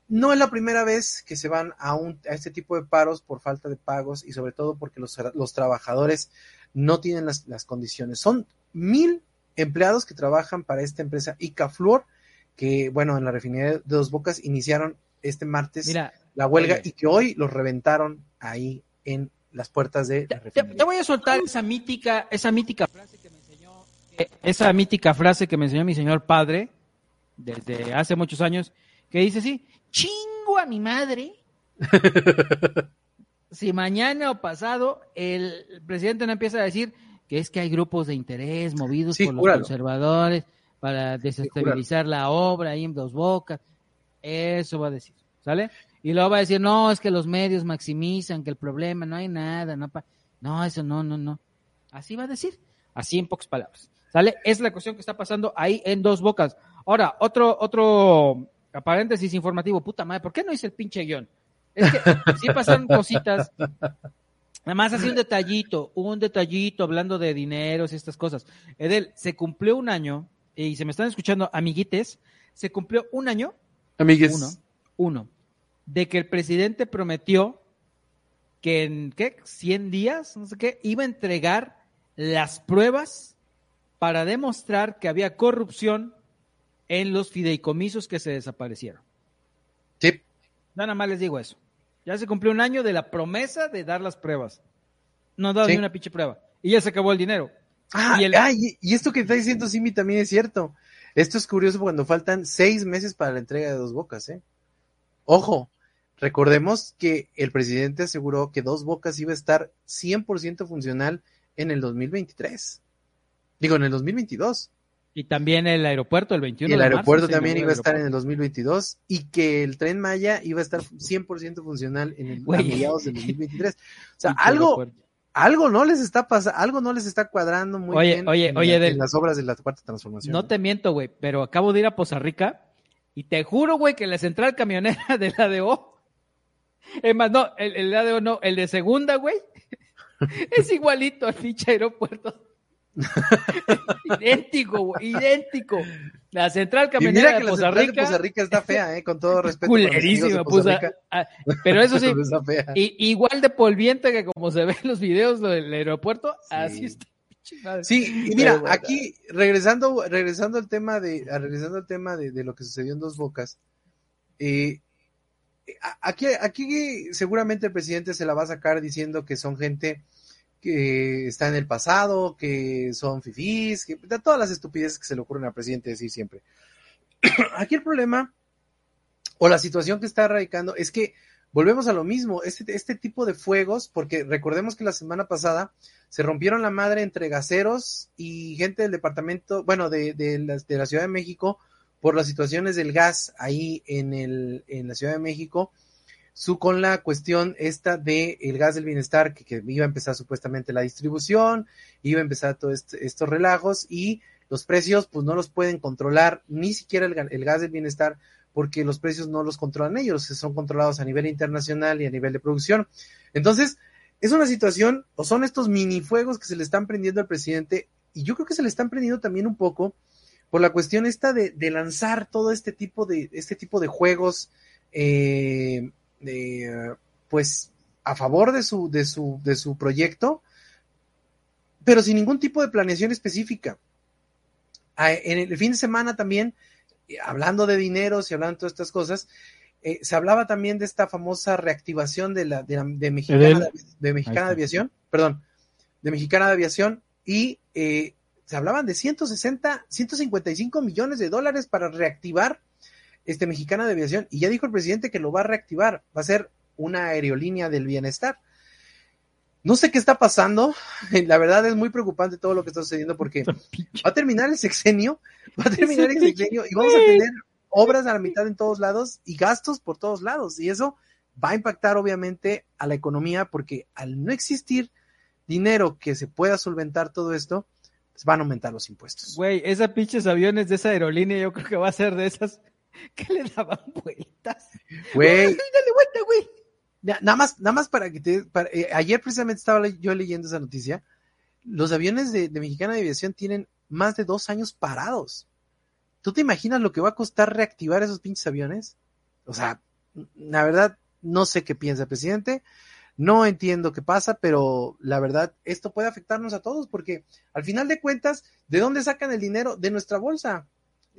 no es la primera vez que se van a, un, a este tipo de paros por falta de pagos y sobre todo porque los, los trabajadores no tienen las, las, condiciones. Son mil empleados que trabajan para esta empresa Icafluor, que bueno, en la refinería de Dos Bocas iniciaron este martes la huelga y que hoy los reventaron ahí en las puertas de la refinería. Te, voy a soltar esa mítica, esa mítica frase que me enseñó, eh, esa mítica frase que me enseñó mi señor padre desde hace muchos años, que dice así, chingo a mi madre. [laughs] si mañana o pasado el presidente no empieza a decir que es que hay grupos de interés movidos por los conservadores para desestabilizar la obra ahí en Dos Bocas, eso va a decir, ¿sale? Y luego va a decir, no, es que los medios maximizan, que el problema, no hay nada, no, no, eso no, no, no. Así va a decir, así en pocas palabras, ¿sale? Es la cuestión que está pasando ahí en Dos Bocas. Ahora, otro, otro paréntesis informativo, puta madre, ¿por qué no hice el pinche guion? Es que sí pasan cositas. Además, así un detallito, un detallito hablando de dineros y estas cosas. Edel, se cumplió un año, y se me están escuchando amiguites, se cumplió un año. Amigues. Uno, uno, de que el presidente prometió que en, ¿qué? 100 días, no sé qué, iba a entregar las pruebas para demostrar que había corrupción en los fideicomisos que se desaparecieron. Sí. Nada más les digo eso. Ya se cumplió un año de la promesa de dar las pruebas. No ha dado ni una pinche prueba. Y ya se acabó el dinero. Ah, y, y, esto que está diciendo Simi también es cierto. Esto es curioso cuando faltan seis meses para la entrega de dos bocas, ¿eh? Ojo, recordemos que el presidente aseguró que dos bocas iba a estar 100% funcional en el 2023. Digo, en el 2022. Y también el aeropuerto, el 21 y el aeropuerto también iba a estar en el 2022 y que el tren Maya iba a estar 100% funcional en el, a mediados del 2023. [laughs] O sea, algo, algo no les está pasando, algo no les está cuadrando muy bien oye, oye, en, las obras de la cuarta transformación. No te miento, güey, pero acabo de ir a Poza Rica y te juro, güey, que la central camionera [laughs] del ADO, es más, no, el, el ADO no, el de segunda, güey, [laughs] es igualito al pinche aeropuerto [laughs] idéntico, idéntico. La central camionera de, Poza Rica, está fea, eh, con todo respeto. Culerísima, ah, pero eso [laughs] sí, igual de polviente que como se ve en los videos del aeropuerto, así está. Sí, y mira, aquí regresando, regresando al tema de, regresando al tema de, lo que sucedió en Dos Bocas, eh, aquí, aquí seguramente el presidente se la va a sacar diciendo que son gente que está en el pasado, que son fifís, que todas las estupideces que se le ocurren al presidente decir siempre. [clears throat] Aquí el problema o la situación que está radicando es que volvemos a lo mismo, este, este tipo de fuegos, porque recordemos que la semana pasada se rompieron la madre entre gaseros y gente del departamento, bueno, de, de, la, de la Ciudad de México por las situaciones del gas ahí en, el, en la Ciudad de México su, con la cuestión esta de el gas del bienestar, que, iba a empezar supuestamente la distribución, iba a empezar todos estos relajos y los precios pues no los pueden controlar ni siquiera el, gas del bienestar porque los precios no los controlan ellos, son controlados a nivel internacional y a nivel de producción. Entonces, es una situación, o son estos minifuegos que se le están prendiendo al presidente, y yo creo que se le están prendiendo también un poco por la cuestión esta de, de lanzar todo este tipo de, este tipo de juegos eh, pues a favor de su, de su, de su proyecto, pero sin ningún tipo de planeación específica. En el fin de semana también, eh, hablando de dineros y hablando de todas estas cosas, eh, se hablaba también de esta famosa reactivación de la de, de Mexicana, de, de, Mexicana de Aviación, perdón, de Mexicana de Aviación, y eh, se hablaban de 160, 155 millones de dólares para reactivar este Mexicana de Aviación, y ya dijo el presidente que lo va a reactivar, va a ser una aerolínea del bienestar. No sé qué está pasando, [laughs] la verdad es muy preocupante todo lo que está sucediendo porque va a terminar el sexenio, va a terminar el sexenio y vamos a tener obras a la mitad en todos lados y gastos por todos lados. Y eso va a impactar obviamente a la economía porque al no existir dinero que se pueda solventar todo esto, pues van a aumentar los impuestos. Güey, esas pinches aviones de esa aerolínea yo creo que va a ser de esas [laughs] que le daban vueltas. Güey. Dale vuelta, güey. Nada más, nada más para que te... Para, eh, ayer precisamente estaba yo leyendo esa noticia. Los aviones de, de Mexicana de Aviación tienen más de dos años parados. ¿Tú te imaginas lo que va a costar reactivar esos pinches aviones? O sea, la verdad, no sé qué piensa el presidente, no entiendo qué pasa, pero la verdad, esto puede afectarnos a todos porque al final de cuentas, ¿de dónde sacan el dinero? De nuestra bolsa.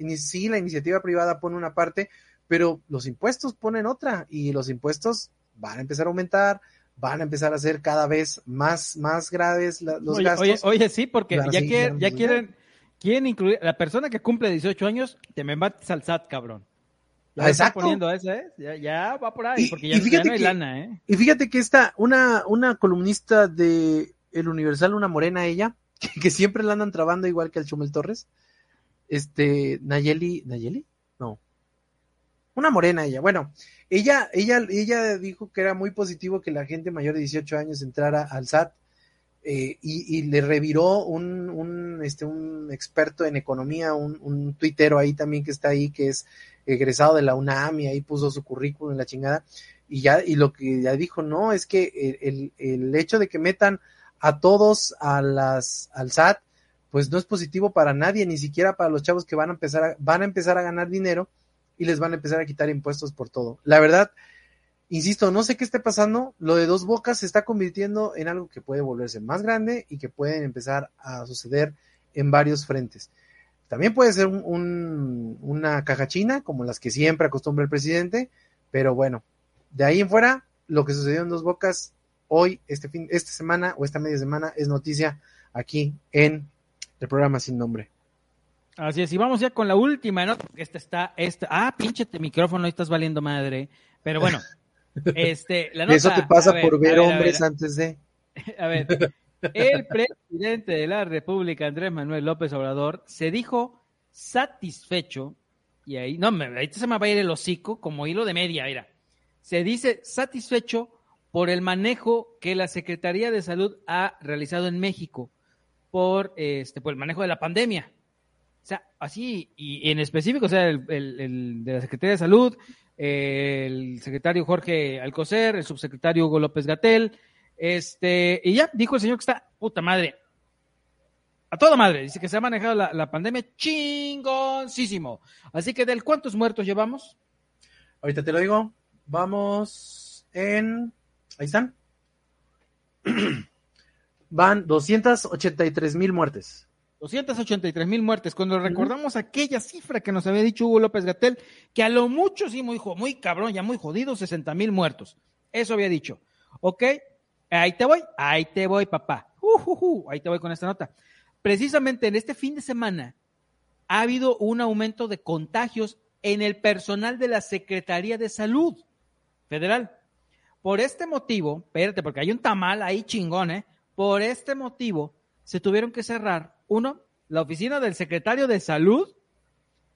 Y sí, la iniciativa privada pone una parte, pero los impuestos ponen otra y los impuestos van a empezar a aumentar, van a empezar a ser cada vez más, más graves los oye, gastos. Oye, oye, sí, porque ya, quieren, ya quieren, quieren incluir, la persona que cumple 18 años, te me mates al SAT, cabrón. Ya Exacto. poniendo ese, ¿eh? ya, ya, va por ahí, porque ya, y fíjate ya no hay que, lana, ¿eh? Y fíjate que esta, una, una columnista de El Universal, una morena ella, [laughs] que, que siempre la andan trabando igual que el Chumel Torres, este, Nayeli, ¿Nayeli? No. Una morena ella, bueno, ella, ella, ella dijo que era muy positivo que la gente mayor de 18 años entrara al SAT eh, y, y, le reviró un, un, este, un experto en economía, un, un tuitero ahí también que está ahí, que es egresado de la UNAM y ahí puso su currículum en la chingada. Y ya, y lo que ya dijo, no, es que el, el, hecho de que metan a todos a las, al SAT, pues no es positivo para nadie, ni siquiera para los chavos que van a empezar a, van a empezar a ganar dinero y les van a empezar a quitar impuestos por todo. La verdad, insisto, no sé qué esté pasando, lo de dos bocas se está convirtiendo en algo que puede volverse más grande y que puede empezar a suceder en varios frentes. También puede ser un, un, una caja china, como las que siempre acostumbra el presidente, pero bueno, de ahí en fuera, lo que sucedió en dos bocas hoy, este fin, esta semana o esta media semana, es noticia aquí en el programa sin nombre. Así es, y vamos ya con la última, ¿no? Esta está, esta, ah, pinchete micrófono, ahí estás valiendo madre. Pero bueno, [laughs] este, la nota, Eso te pasa ver, por ver, ver hombres antes de. [laughs] A ver, el presidente de la República, Andrés Manuel López Obrador, se dijo satisfecho, y ahí, no, me, ahí se me va a ir el hocico como hilo de media, mira. Se dice satisfecho por el manejo que la Secretaría de Salud ha realizado en México por, este, por el manejo de la pandemia. O sea, así, y en específico, o sea, el, el, de la Secretaría de Salud, el secretario Jorge Alcocer, el subsecretario Hugo López Gatel, este, y ya dijo el señor que está, puta madre, a toda madre, dice que se ha manejado la, la pandemia chingoncísimo. Así que, ¿del cuántos muertos llevamos? Ahorita te lo digo, vamos en, ahí están, [clears throat] van 283 mil muertes. 283 mil muertes. Cuando recordamos aquella cifra que nos había dicho Hugo López Gatel, que a lo mucho, sí, muy, muy cabrón, ya muy jodido, 60 mil muertos. Eso había dicho. ¿Ok? Ahí te voy, ahí te voy, papá. Uh, uh, uh, ahí te voy con esta nota. Precisamente en este fin de semana ha habido un aumento de contagios en el personal de la Secretaría de Salud Federal. Por este motivo, espérate, porque hay un tamal ahí chingón, ¿eh? Por este motivo, se tuvieron que cerrar uno, la oficina del secretario de salud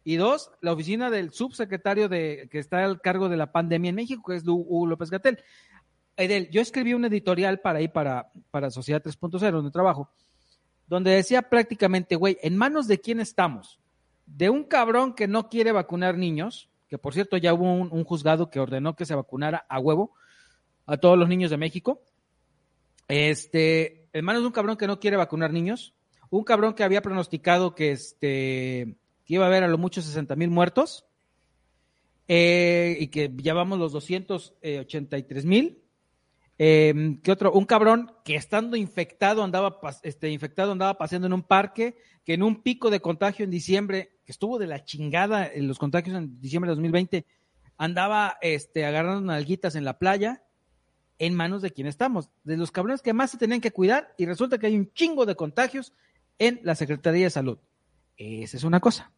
y dos, la oficina del subsecretario de que está al cargo de la pandemia en México, que es Hugo López Gatel. Edel, yo escribí un editorial para ahí, para, para Sociedad 3.0, donde trabajo, donde decía prácticamente, güey, ¿en manos de quién estamos? De un cabrón que no quiere vacunar niños, que por cierto ya hubo un, un juzgado que ordenó que se vacunara a huevo a todos los niños de México. Este, manos de un cabrón que no quiere vacunar niños, un cabrón que había pronosticado que, este, que iba a haber a lo mucho 60 mil muertos eh, y que ya vamos los 283 mil. Eh, ¿Qué otro? Un cabrón que estando infectado andaba, este, infectado andaba paseando en un parque, que en un pico de contagio en diciembre, que estuvo de la chingada en los contagios en diciembre de 2020, andaba este, agarrando nalguitas en la playa, en manos de quién estamos, de los cabrones que más se tenían que cuidar y resulta que hay un chingo de contagios en la Secretaría de Salud. Esa es una cosa.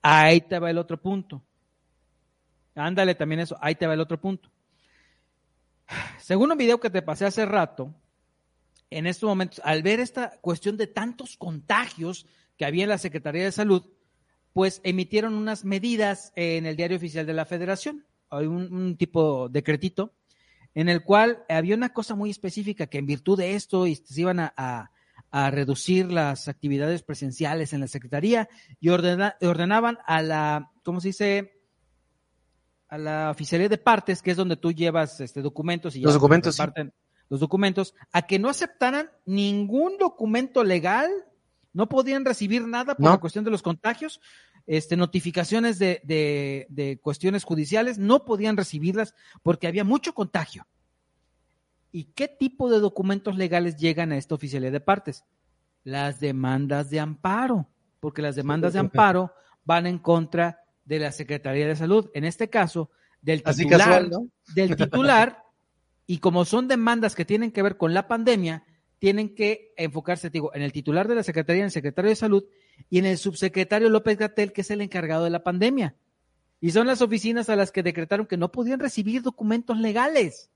Ahí te va el otro punto. Ándale también eso, ahí te va el otro punto. Según un video que te pasé hace rato, en estos momentos, al ver esta cuestión de tantos contagios que había en la Secretaría de Salud, pues emitieron unas medidas en el diario oficial de la Federación. Hay un, un tipo decretito en el cual había una cosa muy específica que en virtud de esto se iban a, a, a reducir las actividades presenciales en la Secretaría y ordena, ordenaban a la, ¿cómo se dice? A la oficialía de partes, que es donde tú llevas este, documentos y los documentos, sí. los documentos, a que no aceptaran ningún documento legal, no podían recibir nada por No. la cuestión de los contagios, este, notificaciones de, de, de cuestiones judiciales, no podían recibirlas porque había mucho contagio. ¿Y qué tipo de documentos legales llegan a esta oficialía de partes? Las demandas de amparo, porque las demandas de amparo van en contra de la Secretaría de Salud, en este caso del titular, casual, ¿no? del [laughs] titular, y como son demandas que tienen que ver con la pandemia, tienen que enfocarse, digo, en el titular de la Secretaría, en el secretario de Salud y en el subsecretario López Gatel, que es el encargado de la pandemia. Y son las oficinas a las que decretaron que no podían recibir documentos legales,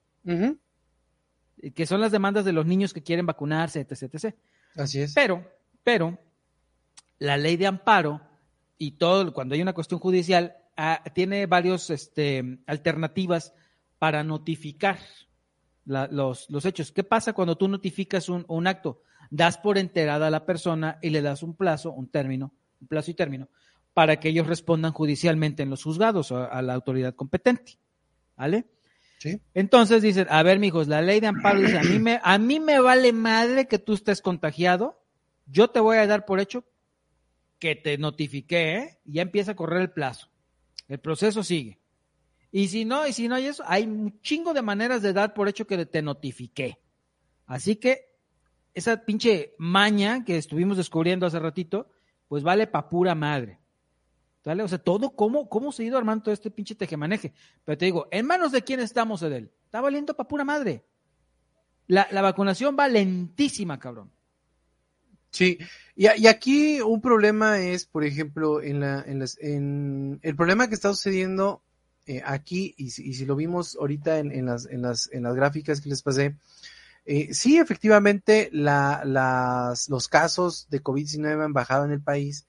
que son las demandas de los niños que quieren vacunarse, etc. etc. Así es. Pero, pero, la ley de amparo y todo, cuando hay una cuestión judicial, ah, tiene varios este, alternativas para notificar la- los, los hechos. ¿Qué pasa cuando tú notificas un, un acto? Das por enterada a la persona y le das un plazo, un término, un plazo y término, para que ellos respondan judicialmente en los juzgados o a, a la autoridad competente. ¿Vale? Sí. Entonces dicen, a ver, mijos, la ley de amparo dice, a mí me, a mí me vale madre que tú estés contagiado, yo te voy a dar por hecho que te notifiqué, ¿eh? Y ya empieza a correr el plazo. El proceso sigue. Y si no, y si no hay eso, hay un chingo de maneras de dar por hecho que te notifiqué. Así que esa pinche maña que estuvimos descubriendo hace ratito, pues vale pa' pura madre. ¿Vale? O sea, todo, ¿cómo, cómo se ha ido armando todo este pinche tejemaneje? Pero te digo, ¿en manos de quién estamos, Edel? Está valiendo pa' pura madre. La, la vacunación va lentísima, cabrón. Sí, y, y aquí un problema es, por ejemplo, en la, en las, en el problema que está sucediendo eh, aquí, y, si- lo vimos ahorita en, las, las, en las gráficas que les pasé, eh, sí, efectivamente, la, las, los casos de COVID-19 han bajado en el país,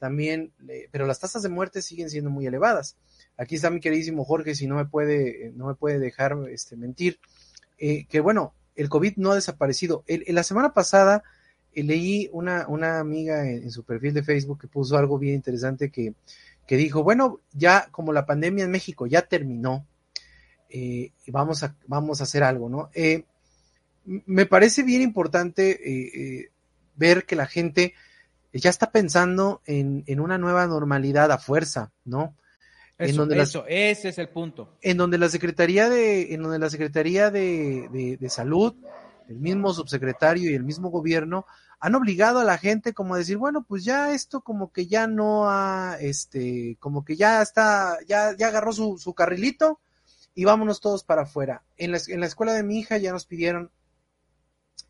también, pero las tasas de muerte siguen siendo muy elevadas. Aquí está mi queridísimo Jorge, si no me puede, no me puede dejar este, mentir, eh, que bueno, el COVID no ha desaparecido. El- la semana pasada, eh, leí una, una amiga en, su perfil de Facebook que puso algo bien interesante que, que dijo, bueno, ya como la pandemia en México ya terminó, eh, vamos, a, vamos a hacer algo, ¿no? Eh, me parece bien importante eh, eh, ver que la gente ya está pensando en, en una nueva normalidad a fuerza, ¿no? En donde eso, ese es el punto. en donde la Secretaría de, en donde la Secretaría de, de- de Salud, el mismo subsecretario y el mismo gobierno han obligado a la gente como a decir, bueno, pues ya esto como que ya no ha, este, como que ya está, ya, ya agarró su, su carrilito y vámonos todos para afuera. En la, en la escuela de mi hija ya nos pidieron,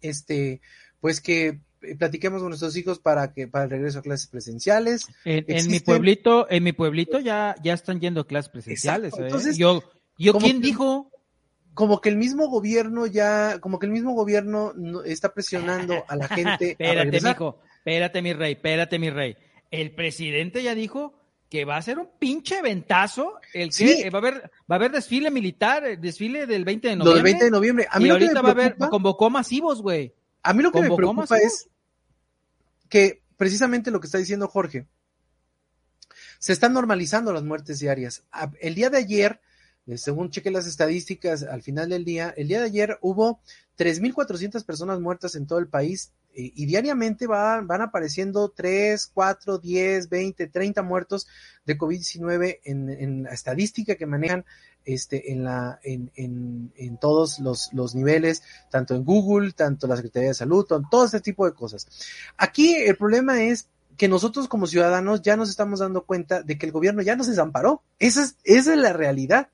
este, pues que eh, platiquemos con nuestros hijos para que, para el regreso a clases presenciales. En, en mi pueblito, en mi pueblito ya, ya están yendo a clases presenciales. ¿eh? entonces, yo, yo ¿quién que- dijo? como que el mismo gobierno ya, como que el mismo gobierno no- está presionando a la [laughs] gente espérate, mijo, espérate, mi rey, espérate, mi rey. El presidente ya dijo que va a ser un pinche ventazo el que Sí. eh, va a haber va a haber desfile militar, el desfile del 20 de Lo noviembre. del 20 de noviembre. A mí y lo que me ahorita va a haber convocó masivos, güey. a mí lo que me preocupa masivos. es que precisamente lo que está diciendo Jorge, se están normalizando las muertes diarias. El día de ayer, eh, según chequé las estadísticas al final del día, el día de ayer hubo 3.400 personas muertas en todo el país eh, y diariamente van, van apareciendo 3, 4, 10, 20, 30 muertos de COVID-19 en, en, la estadística que manejan este, en, la, en, en, en todos los, los, niveles, tanto en Google, tanto la Secretaría de Salud, todo este tipo de cosas. Aquí el problema es que nosotros como ciudadanos ya nos estamos dando cuenta de que el gobierno ya nos desamparó. Esa es, esa es la realidad.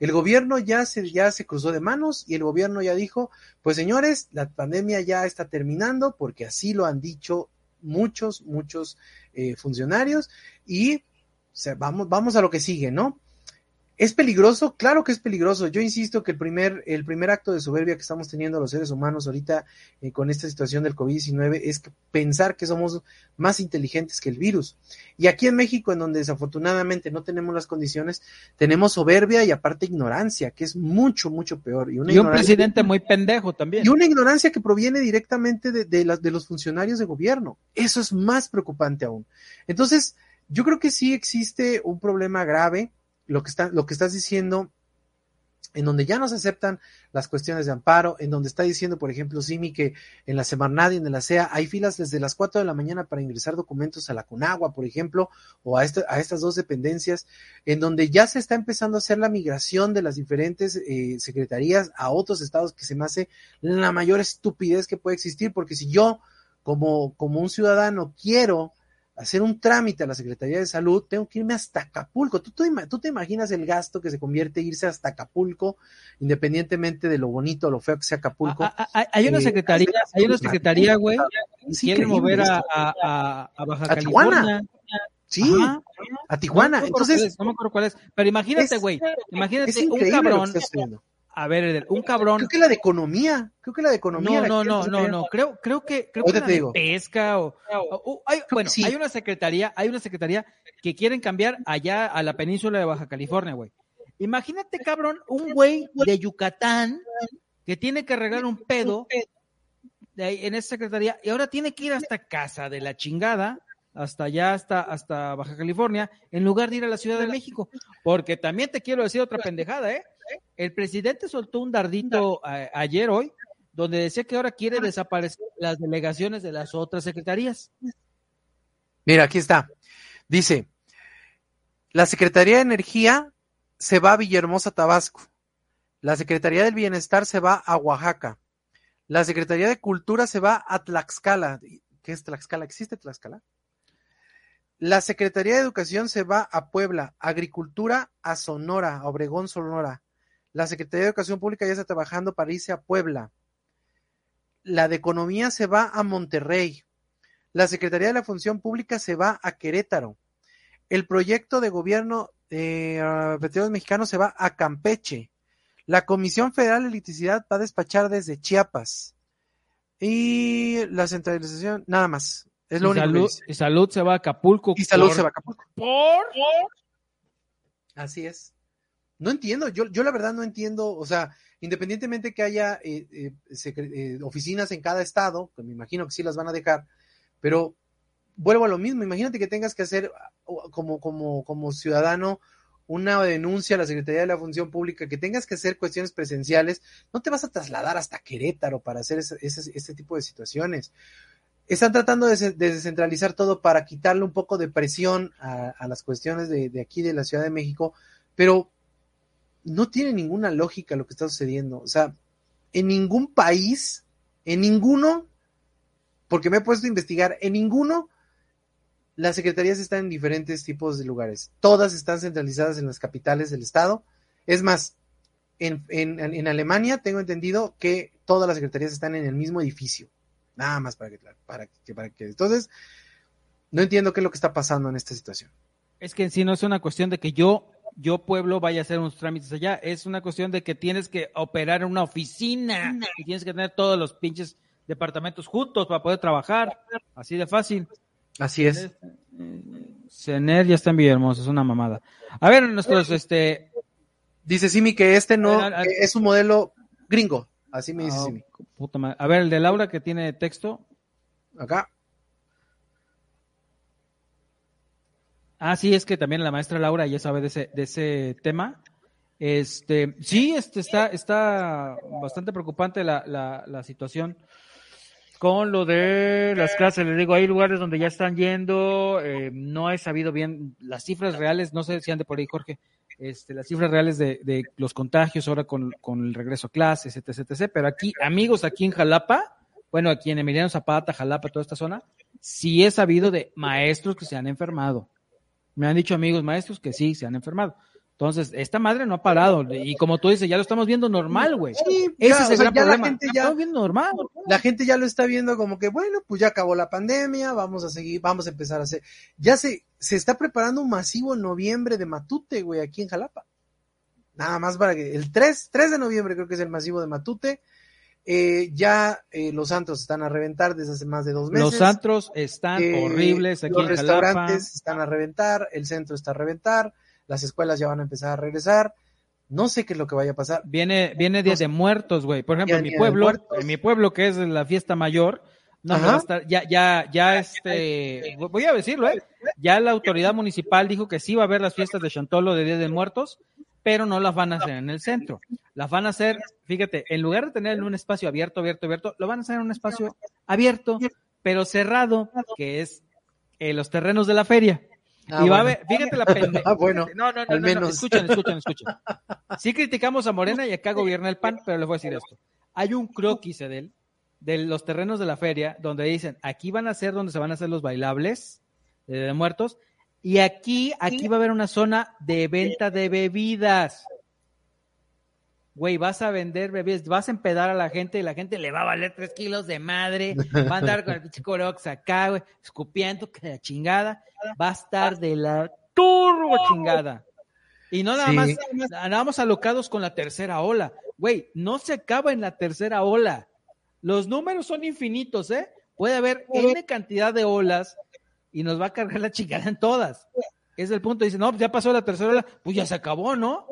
El gobierno ya se, ya se cruzó de manos y el gobierno ya dijo, pues señores, la pandemia ya está terminando porque así lo han dicho muchos, muchos eh, funcionarios y o vamos, vamos a lo que sigue, ¿no? ¿Es peligroso? Claro que es peligroso. Yo insisto que el primer, el primer acto de soberbia que estamos teniendo los seres humanos ahorita eh, con esta situación del COVID-19 es pensar que somos más inteligentes que el virus. Y aquí en México, en donde desafortunadamente no tenemos las condiciones, tenemos soberbia y aparte ignorancia, que es mucho, mucho peor. Y, y un presidente muy pendejo también. Y una ignorancia que proviene directamente de, de, de los funcionarios de gobierno. Eso es más preocupante aún. Entonces, yo creo que sí existe un problema grave lo que, está, lo que estás diciendo, en donde ya no se aceptan las cuestiones de amparo, en donde está diciendo, por ejemplo, Simi, que en la Semarnat y en la SEA hay filas desde las 4 de la mañana para ingresar documentos a la CUNAGUA, por ejemplo, o a, a estas dos dependencias, en donde ya se está empezando a hacer la migración de las diferentes eh, secretarías a otros estados, que se me hace la mayor estupidez que puede existir, porque si yo, como, como un ciudadano, quiero hacer un trámite a la Secretaría de Salud, tengo que irme hasta Acapulco. ¿Tú, tú, te imaginas el gasto que se convierte irse hasta Acapulco, independientemente de lo bonito o lo feo que sea Acapulco? Ah, ah, ah, hay una secretaría, hay una secretaría, güey, quiere mover a, a, a, Baja California. Sí, a Tijuana. Entonces, no me acuerdo cuál es, pero imagínate, güey, imagínate un cabrón a ver, un cabrón. Creo que la de economía. Creo que la de economía. No, no, no, no, no. Creo, creo que, creo que la de pesca o, hay, bueno, hay una secretaría, hay una secretaría que quieren cambiar allá a la península de Baja California, güey. Imagínate, cabrón, un güey de Yucatán que tiene que arreglar un pedo de ahí, en esa secretaría y ahora tiene que ir hasta casa de la chingada hasta allá, hasta, hasta Baja California, en lugar de ir a la Ciudad de México. Porque también te quiero decir otra pendejada, ¿eh? El presidente soltó un dardito ayer, hoy, donde decía que ahora quiere desaparecer las delegaciones de las otras secretarías. Mira, aquí está. Dice, la Secretaría de Energía se va a Villahermosa, Tabasco. La Secretaría del Bienestar se va a Oaxaca. La Secretaría de Cultura se va a Tlaxcala. ¿Qué es Tlaxcala? ¿Existe Tlaxcala? La Secretaría de Educación se va a Puebla, Agricultura a Sonora, a Obregón, Sonora. La Secretaría de Educación Pública ya está trabajando para irse a Puebla. La de Economía se va a Monterrey. La Secretaría de la Función Pública se va a Querétaro. El proyecto de gobierno de uh, Petróleos Mexicanos se va a Campeche. La Comisión Federal de Electricidad va a despachar desde Chiapas. Y la centralización, nada más. Es lo y único salud, y salud se va a Acapulco. Y salud se va a Acapulco. ¿Por? Así es. No entiendo, yo, yo la verdad no entiendo, o sea, independientemente que haya eh, eh, eh, oficinas en cada estado, que me imagino que sí las van a dejar, pero vuelvo a lo mismo, imagínate que tengas que hacer como, como, como ciudadano una denuncia a la Secretaría de la Función Pública, que tengas que hacer cuestiones presenciales, no te vas a trasladar hasta Querétaro para hacer ese, tipo de situaciones. Están tratando de, de, descentralizar todo para quitarle un poco de presión a, a las cuestiones de, de, aquí de la Ciudad de México, pero no tiene ninguna lógica lo que está sucediendo. O sea, en ningún país, en ninguno, porque me he puesto a investigar, en ninguno las secretarías están en diferentes tipos de lugares. Todas están centralizadas en las capitales del estado. Es más, en, en, en Alemania tengo entendido que todas las secretarías están en el mismo edificio. Nada más para que, para que, para que. Entonces, no entiendo qué es lo que está pasando en esta situación. Es que en sí no es una cuestión de que yo, yo pueblo, vaya a hacer unos trámites allá. Es una cuestión de que tienes que operar en una oficina y tienes que tener todos los pinches departamentos juntos para poder trabajar. Así de fácil. Así es. Cener ya está en Villahermosa, es una mamada. A ver, nuestros, este. Dice Simi que este no es un modelo gringo. Así me dice Ah, Simi. puta madre. A ver, el de Laura que tiene texto. Acá. Ah, sí, es que también la maestra Laura ya sabe de ese, de ese tema. Este, sí, este está, está bastante preocupante la, la, situación. con lo de las clases. Les digo, hay lugares donde ya están yendo, eh, no he sabido bien las cifras reales, no sé si ande por ahí, Jorge, este, las cifras reales de, de los contagios ahora con, con, el regreso a clases, etc, etc. Pero aquí, amigos, aquí en Jalapa, bueno, aquí en Emiliano Zapata, Jalapa, toda esta zona, sí he sabido de maestros que se han enfermado. Me han dicho amigos maestros que sí, se han enfermado. Entonces, esta madre no ha parado. Y como tú dices, ya lo estamos viendo normal, güey. Sí, Ese es el gran problema. La gente ya, viendo normal. La gente ya lo está viendo como que, bueno, pues ya acabó la pandemia, vamos a seguir, vamos a empezar a hacer. Ya se, se está preparando un masivo en noviembre de Matute, güey, aquí en Jalapa. Nada más para que, el 3, 3 de noviembre creo que es el masivo de Matute. Eh, ya eh, los antros están a reventar desde hace más de dos meses. Los antros están eh, horribles aquí los restaurantes están a reventar, el centro está a reventar las escuelas ya van a empezar a regresar. No sé qué es lo que vaya a pasar. Viene, viene Día de Muertos, güey. Por ejemplo, en mi pueblo, en mi pueblo que es la fiesta mayor, no, va a estar, ya, ya, ya este, voy a decirlo, ¿eh? Ya la autoridad municipal dijo que sí va a haber las fiestas de Chantolo de Día de Muertos, pero no las van a hacer en el centro. Las van a hacer, fíjate, en lugar de tener en un espacio abierto, abierto, abierto, lo van a hacer en un espacio abierto, pero cerrado, que es en los terrenos de la feria. Ah, y va a ver, fíjate la pendeja. [laughs] Ah, bueno. No, no, no, al menos. escuchen, escuchen, escuchen. [laughs] Sí criticamos a Morena y acá gobierna el PAN, pero les voy a decir esto. Hay un croquis, Edel, de los terrenos de la feria, donde dicen, aquí van a ser donde se van a hacer los bailables de muertos, y aquí, aquí va a haber una zona de venta de bebidas. Güey, vas a vender bebidas, vas a empedar a la gente y la gente le va a valer tres kilos de madre, va a andar con el pinche corox acá, güey, escupiendo que la chingada va a estar de la turbo chingada. Y no nada más, nada más alocados con la tercera ola. Güey, no se acaba en la tercera ola. Los números son infinitos, ¿eh? Puede haber N cantidad de olas y nos va a cargar la chingada en todas. Es el punto. Dice, no, pues ya pasó la tercera ola, pues ya se acabó, ¿no?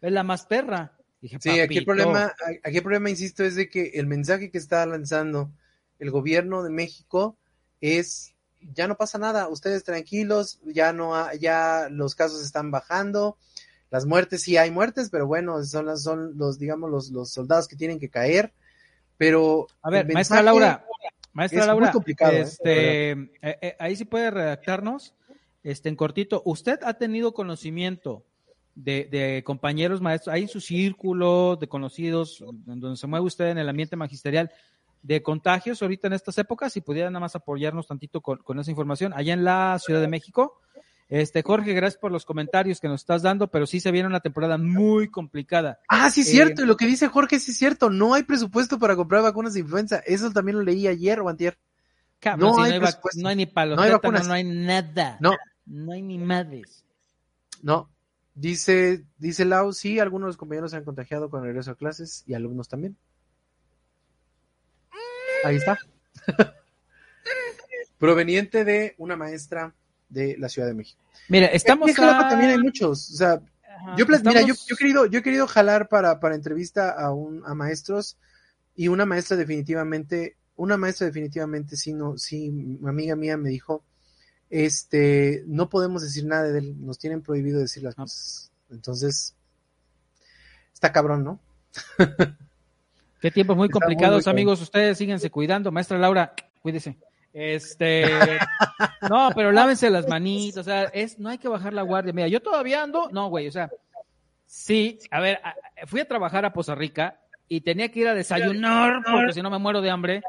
Es la más perra. sí, aquí el problema, aquí el problema, insisto, es de que el mensaje que está lanzando el gobierno de México es ya no pasa nada, ustedes tranquilos, ya no ya los casos están bajando, las muertes sí hay muertes, pero bueno, son las son los digamos los, los soldados que tienen que caer, pero a ver, maestra Laura, maestra Laura, ¿eh? este, eh, eh, ahí sí puede redactarnos, este en cortito, usted ha tenido conocimiento de, de, compañeros maestros, hay en su círculo de conocidos, donde se mueve usted en el ambiente magisterial, de contagios ahorita en estas épocas, si pudiera nada más apoyarnos tantito con, esa información. Allá en la Ciudad de México, este Jorge, gracias por los comentarios que nos estás dando, pero sí se viene una temporada muy complicada. Ah, sí, es cierto, y lo que dice Jorge sí es cierto, no hay presupuesto para comprar vacunas de influenza, eso también lo leí ayer o antier. no, hay no, hay ni palos, no hay, no hay nada. No. No hay ni madres. No. Dice, dice Lau, sí, algunos de los compañeros se han contagiado con el regreso a clases y alumnos también. Ahí está. [laughs] Proveniente de una maestra de la Ciudad de México. Mira, estamos. también hay muchos. O sea, yo, mira, yo, he querido, yo he querido jalar para, para entrevista a, un, a maestros y una maestra definitivamente, una maestra definitivamente sí, no, sí, una amiga mía me dijo, este, no podemos decir nada de él, nos tienen prohibido decir las cosas. Entonces, está cabrón, ¿no? Qué tiempos muy complicados, amigos. Ustedes síguense cuidando. Maestra Laura, cuídese. Este, [laughs] no, pero lávense las manitas, o sea, es, no hay que bajar la guardia. Mira, yo todavía ando, no, güey, o sea, sí, a ver, fui a trabajar a Poza Rica y tenía que ir a desayunar porque si no me muero de hambre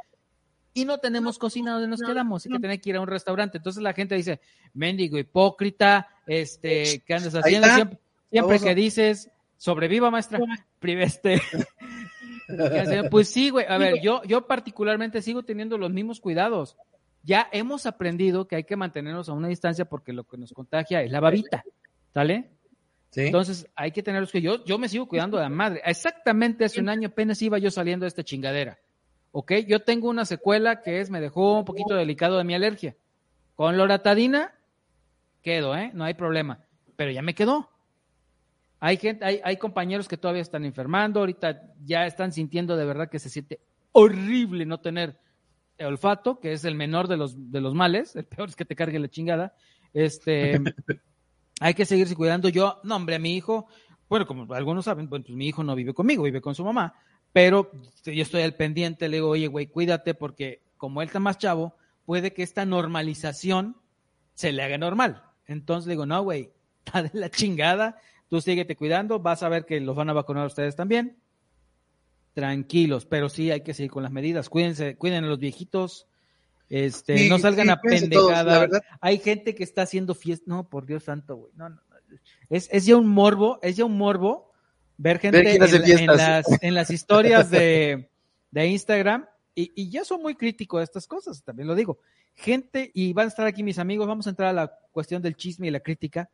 y no tenemos cocina donde nos quedamos, y que tenía que ir a un restaurante. Entonces la gente dice, mendigo hipócrita, este, ¿qué andas haciendo? Siempre, siempre que dices, sobreviva maestra, este, [laughs] pues sí, güey. A ver, yo, yo particularmente sigo teniendo los mismos cuidados. Ya hemos aprendido que hay que mantenernos a una distancia porque lo que nos contagia es la babita, ¿sale? Sí. Entonces hay que tenerlos que yo, yo me sigo cuidando de la madre. Exactamente hace un año apenas iba yo saliendo de esta chingadera. ¿Ok? Yo tengo una secuela que es, me dejó un poquito delicado de mi alergia. Con loratadina, quedo, ¿eh? No hay problema. Pero ya me quedó. Hay gente, hay, hay compañeros que todavía están enfermando, ahorita ya están sintiendo de verdad que se siente horrible no tener olfato, que es el menor de los, de los males, el peor es que te cargue la chingada. Este, [laughs] hay que seguirse cuidando. Yo, no, hombre, a mi hijo, bueno, como algunos saben, pues mi hijo no vive conmigo, vive con su mamá, pero yo estoy al pendiente, le digo, oye, güey, cuídate porque como él está más chavo, puede que esta normalización se le haga normal. Entonces le digo, no, güey, [laughs] está de la chingada, tú síguete cuidando, vas a ver que los van a vacunar a ustedes también. Tranquilos, pero sí hay que seguir con las medidas. Cuídense, cuiden a los viejitos, este, Sí, no salgan sí, a todos, pendejada. hay gente que está haciendo fiesta. No, por Dios santo, güey. No, no, no. Es, es ya un morbo, es ya un morbo ver gente en, en las, en las historias de, de Instagram. Y, y yo soy muy crítico de estas cosas, también lo digo. Gente, y van a estar aquí mis amigos, vamos a entrar a la cuestión del chisme y la crítica.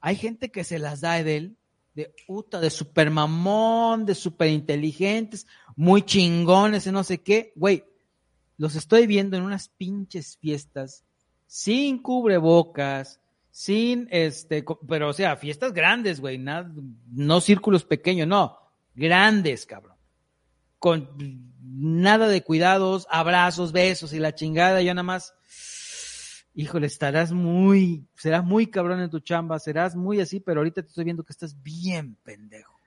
Hay gente que se las da de él, de puta, de super mamón, de super inteligentes, muy chingones y no sé qué. Güey, los estoy viendo en unas pinches fiestas, sin cubrebocas, sin este, pero o sea, fiestas grandes, güey, nada- no círculos pequeños, no, grandes, cabrón. Con nada de cuidados, abrazos, besos y la chingada, yo nada más, híjole, estarás muy, serás muy cabrón en tu chamba, serás muy así, pero ahorita te estoy viendo que estás bien pendejo.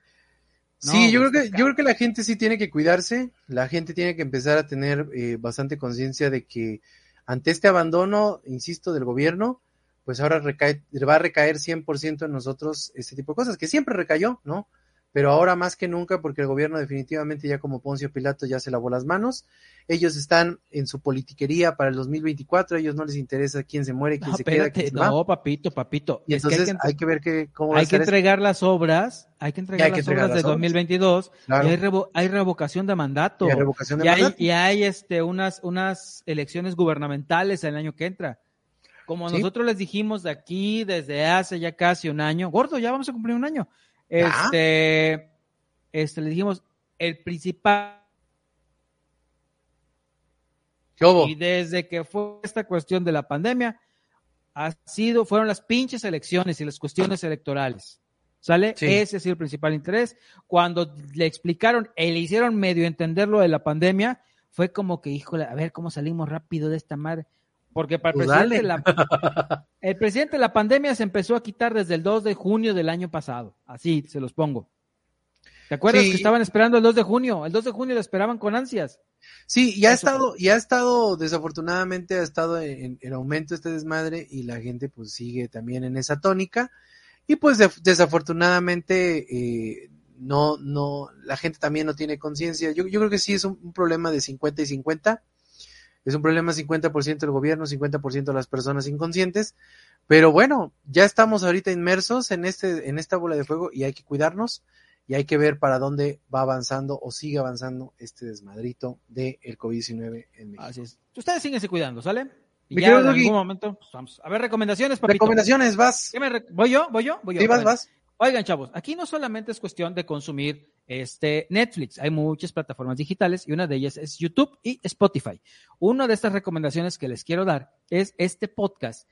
No, Sí, yo creo que yo creo que la gente sí tiene que cuidarse, la gente tiene que empezar a tener eh, bastante conciencia de que ante este abandono, insisto, del gobierno, pues ahora recae, va a recaer 100% en nosotros este tipo de cosas, que siempre recayó, ¿no? Pero ahora más que nunca, porque el gobierno definitivamente ya como Poncio Pilato ya se lavó las manos, ellos están en su politiquería para el 2024, a ellos no les interesa quién se muere, quién No, se queda, quién se no, papito, papito. Y es que hay entonces que, hay que ver que, cómo hay que entregar las obras, hay que entregar hay las entregar obras las de obras. 2022 Claro. y hay, revo- hay revocación de mandato. Y hay revocación de y hay, mandato. y hay, este, unas, unas elecciones gubernamentales el año que entra. Como Sí. nosotros les dijimos de aquí desde hace ya casi un año, gordo, ya vamos a cumplir un año. Este, este, le dijimos, el principal. Y desde que fue esta cuestión de la pandemia, ha sido, fueron las pinches elecciones y las cuestiones electorales. ¿Sale? Sí. Ese ha sido el principal interés. Cuando le explicaron y le hicieron medio entender lo de la pandemia, fue como que, híjole, a ver cómo salimos rápido de esta madre. Porque para el Pues presidente, la, [laughs] el presidente la pandemia se empezó a quitar desde el 2 de junio del año pasado. Así se los pongo. ¿Te acuerdas Sí. que estaban esperando el 2 de junio? El 2 de junio lo esperaban con ansias. Sí, y ha estado, y ha estado, desafortunadamente, ha estado en, en aumento este desmadre y la gente pues sigue también en esa tónica. Y pues desafortunadamente eh, no, no, la gente también no tiene conciencia. Yo, yo creo que sí es un, un problema de 50 y 50. Es un problema 50% del gobierno, 50% de las personas inconscientes. Pero bueno, ya estamos ahorita inmersos en este, en esta bola de fuego y hay que cuidarnos y hay que ver para dónde va avanzando o sigue avanzando este desmadrito del COVID-19 en México. Así es. Ustedes síguense cuidando, ¿sale? Y ya en algún momento, pues, vamos. A ver, recomendaciones, papito. Recomendaciones, vas. ¿Qué me re- ¿Voy yo? ¿Voy yo? Voy yo. Sí, vas, ver. vas. Oigan, chavos, aquí no solamente es cuestión de consumir este Netflix, hay muchas plataformas digitales y una de ellas es YouTube y Spotify. Una de estas recomendaciones que les quiero dar es este podcast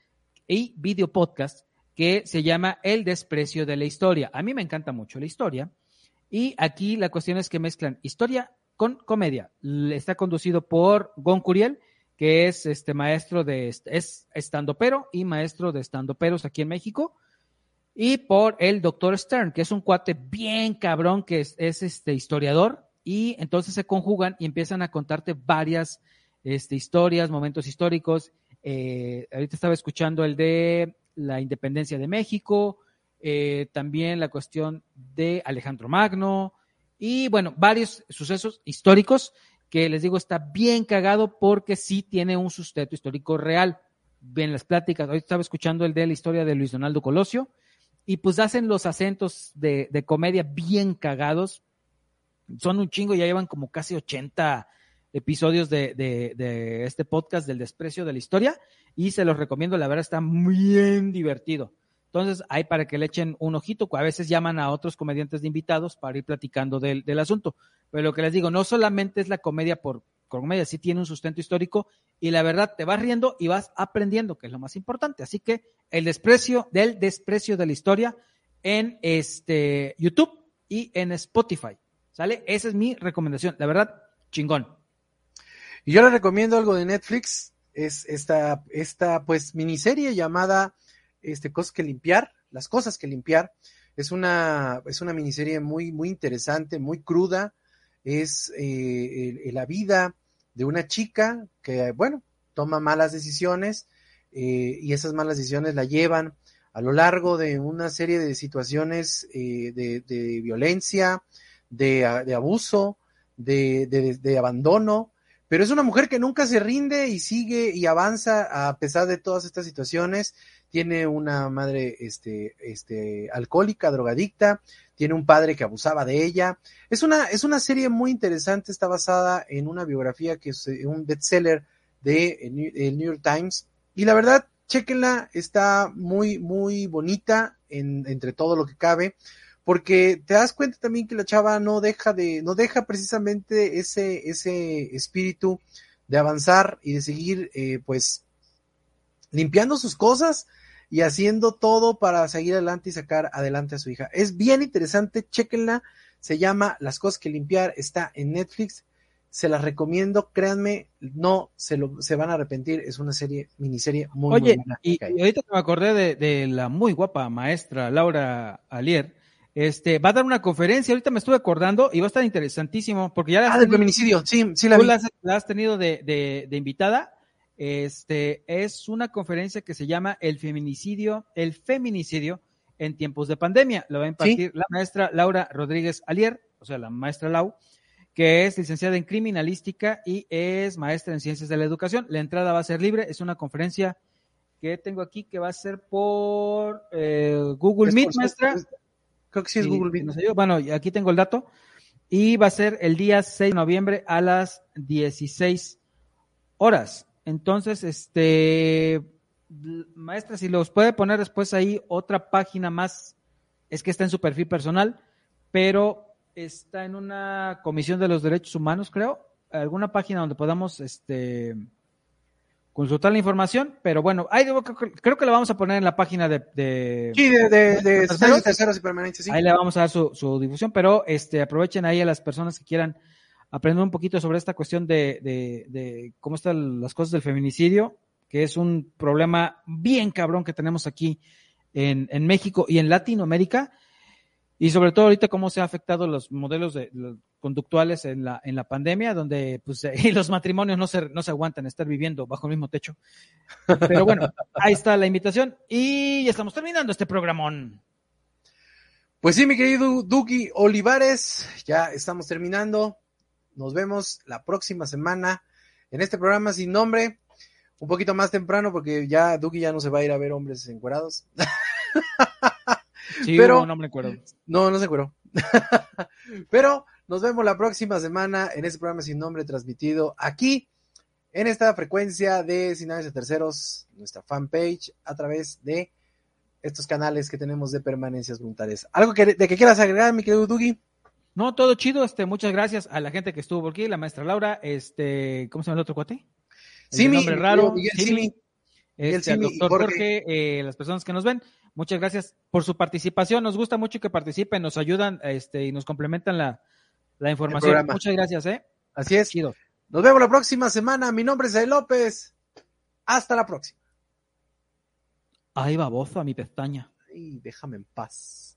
y video podcast que se llama El desprecio de la historia. A mí me encanta mucho la historia y aquí la cuestión es que mezclan historia con comedia. Está conducido por Gon Curiel, que es este maestro de es estandopero y maestro de estandoperos aquí en México y por el doctor Stern, que es un cuate bien cabrón, que es, es, este historiador, y entonces se conjugan y empiezan a contarte varias este, historias, momentos históricos. Eh, ahorita estaba escuchando el de la independencia de México, eh, también la cuestión de Alejandro Magno, y bueno, varios sucesos históricos que les digo está bien cagado porque sí tiene un sustento histórico real. Ven las pláticas, ahorita estaba escuchando el de la historia de Luis Donaldo Colosio, y pues hacen los acentos de, de comedia bien cagados. Son un chingo, ya llevan como casi 80 episodios de, de, este podcast del desprecio de la historia y se los recomiendo, la verdad está bien divertido. Entonces, hay para que le echen un ojito, a veces llaman a otros comediantes de invitados para ir platicando del, del asunto. Pero lo que les digo, no solamente es la comedia por comedia, sí tiene un sustento histórico y la verdad te vas riendo y vas aprendiendo, que es lo más importante. Así que el desprecio del desprecio de la historia en este YouTube y en Spotify. ¿Sale? Esa es mi recomendación. La verdad, chingón. Y yo les recomiendo algo de Netflix, es esta, esta pues miniserie llamada este, Cosas que limpiar, las cosas que limpiar. Es una, es una miniserie muy, muy interesante, muy cruda. Es eh, la vida de una chica que, bueno, toma malas decisiones eh, y esas malas decisiones la llevan a lo largo de una serie de situaciones eh, de, violencia, de, abuso, de, abandono, pero es una mujer que nunca se rinde y sigue y avanza a pesar de todas estas situaciones. Tiene una madre este, este, alcohólica, drogadicta, tiene un padre que abusaba de ella. Es una, es una serie muy interesante, está basada en una biografía que es eh, un bestseller de el New York Times. Y la verdad, chequenla, está muy, muy bonita en, entre todo lo que cabe porque te das cuenta también que la chava no deja de, no deja precisamente ese, ese espíritu de avanzar y de seguir, eh, pues, limpiando sus cosas y haciendo todo para seguir adelante y sacar adelante a su hija. Es bien interesante, chequenla, se llama Las cosas que limpiar, está en Netflix, se las recomiendo, créanme, no se lo se van a arrepentir, es una serie, miniserie muy, Oye, buena. Y, y ahorita me acordé de, de la muy guapa maestra Laura Alier, este, va a dar una conferencia, ahorita me estuve acordando y va a estar interesantísimo, porque ya la ah, del feminicidio, sí, sí la tú vi. La, has, la has tenido de, de, de, invitada. Este, es una conferencia que se llama El feminicidio, el feminicidio en tiempos de pandemia. Lo va a impartir ¿Sí? la maestra Laura Rodríguez Alier, o sea, la maestra Lau, que es licenciada en criminalística y es maestra en ciencias de la educación. La entrada va a ser libre, es una conferencia que tengo aquí que va a ser por eh, Google Meet, maestra. Creo que sí es y, Google yo. Bueno, aquí tengo el dato. Y va a ser el día 6 de noviembre a las 16 horas. Entonces, este, maestra, si los puede poner después ahí otra página más, es que está en su perfil personal, pero está en una comisión de los derechos humanos, creo, alguna página donde podamos, este, consultar la información, pero bueno, ahí creo que la vamos a poner en la página de... de sí, de, de, de terceros, terceros y permanentes, sí. Ahí le vamos a dar su, su, difusión, pero este aprovechen ahí a las personas que quieran aprender un poquito sobre esta cuestión de, de, cómo están las cosas del feminicidio, que es un problema bien cabrón que tenemos aquí en, en México y en Latinoamérica, y sobre todo ahorita cómo se ha afectado los modelos de, conductuales en la, en la pandemia, donde pues [laughs] y los matrimonios no se, no se aguantan estar viviendo bajo el mismo techo. Pero bueno, ahí está la invitación y ya estamos terminando este programón. Pues sí, mi querido Duki Olivares, ya estamos terminando. Nos vemos la próxima semana en este programa sin nombre, un poquito más temprano porque ya Duki ya no se va a ir a ver hombres encuerados. Sí, pero no me acuerdo. No, no se acuerdo. [laughs] pero nos vemos la próxima semana en este programa sin nombre transmitido aquí en esta frecuencia de Sinales de Terceros, nuestra fanpage, a través de estos canales que tenemos de permanencias voluntarias. ¿Algo que, de que quieras agregar, mi querido Dugi? No, todo chido, este, muchas gracias a la gente que estuvo por aquí, la maestra Laura, este, ¿cómo se llama el otro cuate? Sí, nombre raro, Miguel Simi. Este, el doctor Jorge, Jorge eh, las personas que nos ven, muchas gracias por su participación. Nos gusta mucho que participen, nos ayudan este, y nos complementan la, la información. Muchas gracias, ¿eh? Así es. Chido. Nos vemos la próxima semana. Mi nombre es Ed López. Hasta la próxima. Ahí baboso a mi pestaña. Ay, déjame en paz.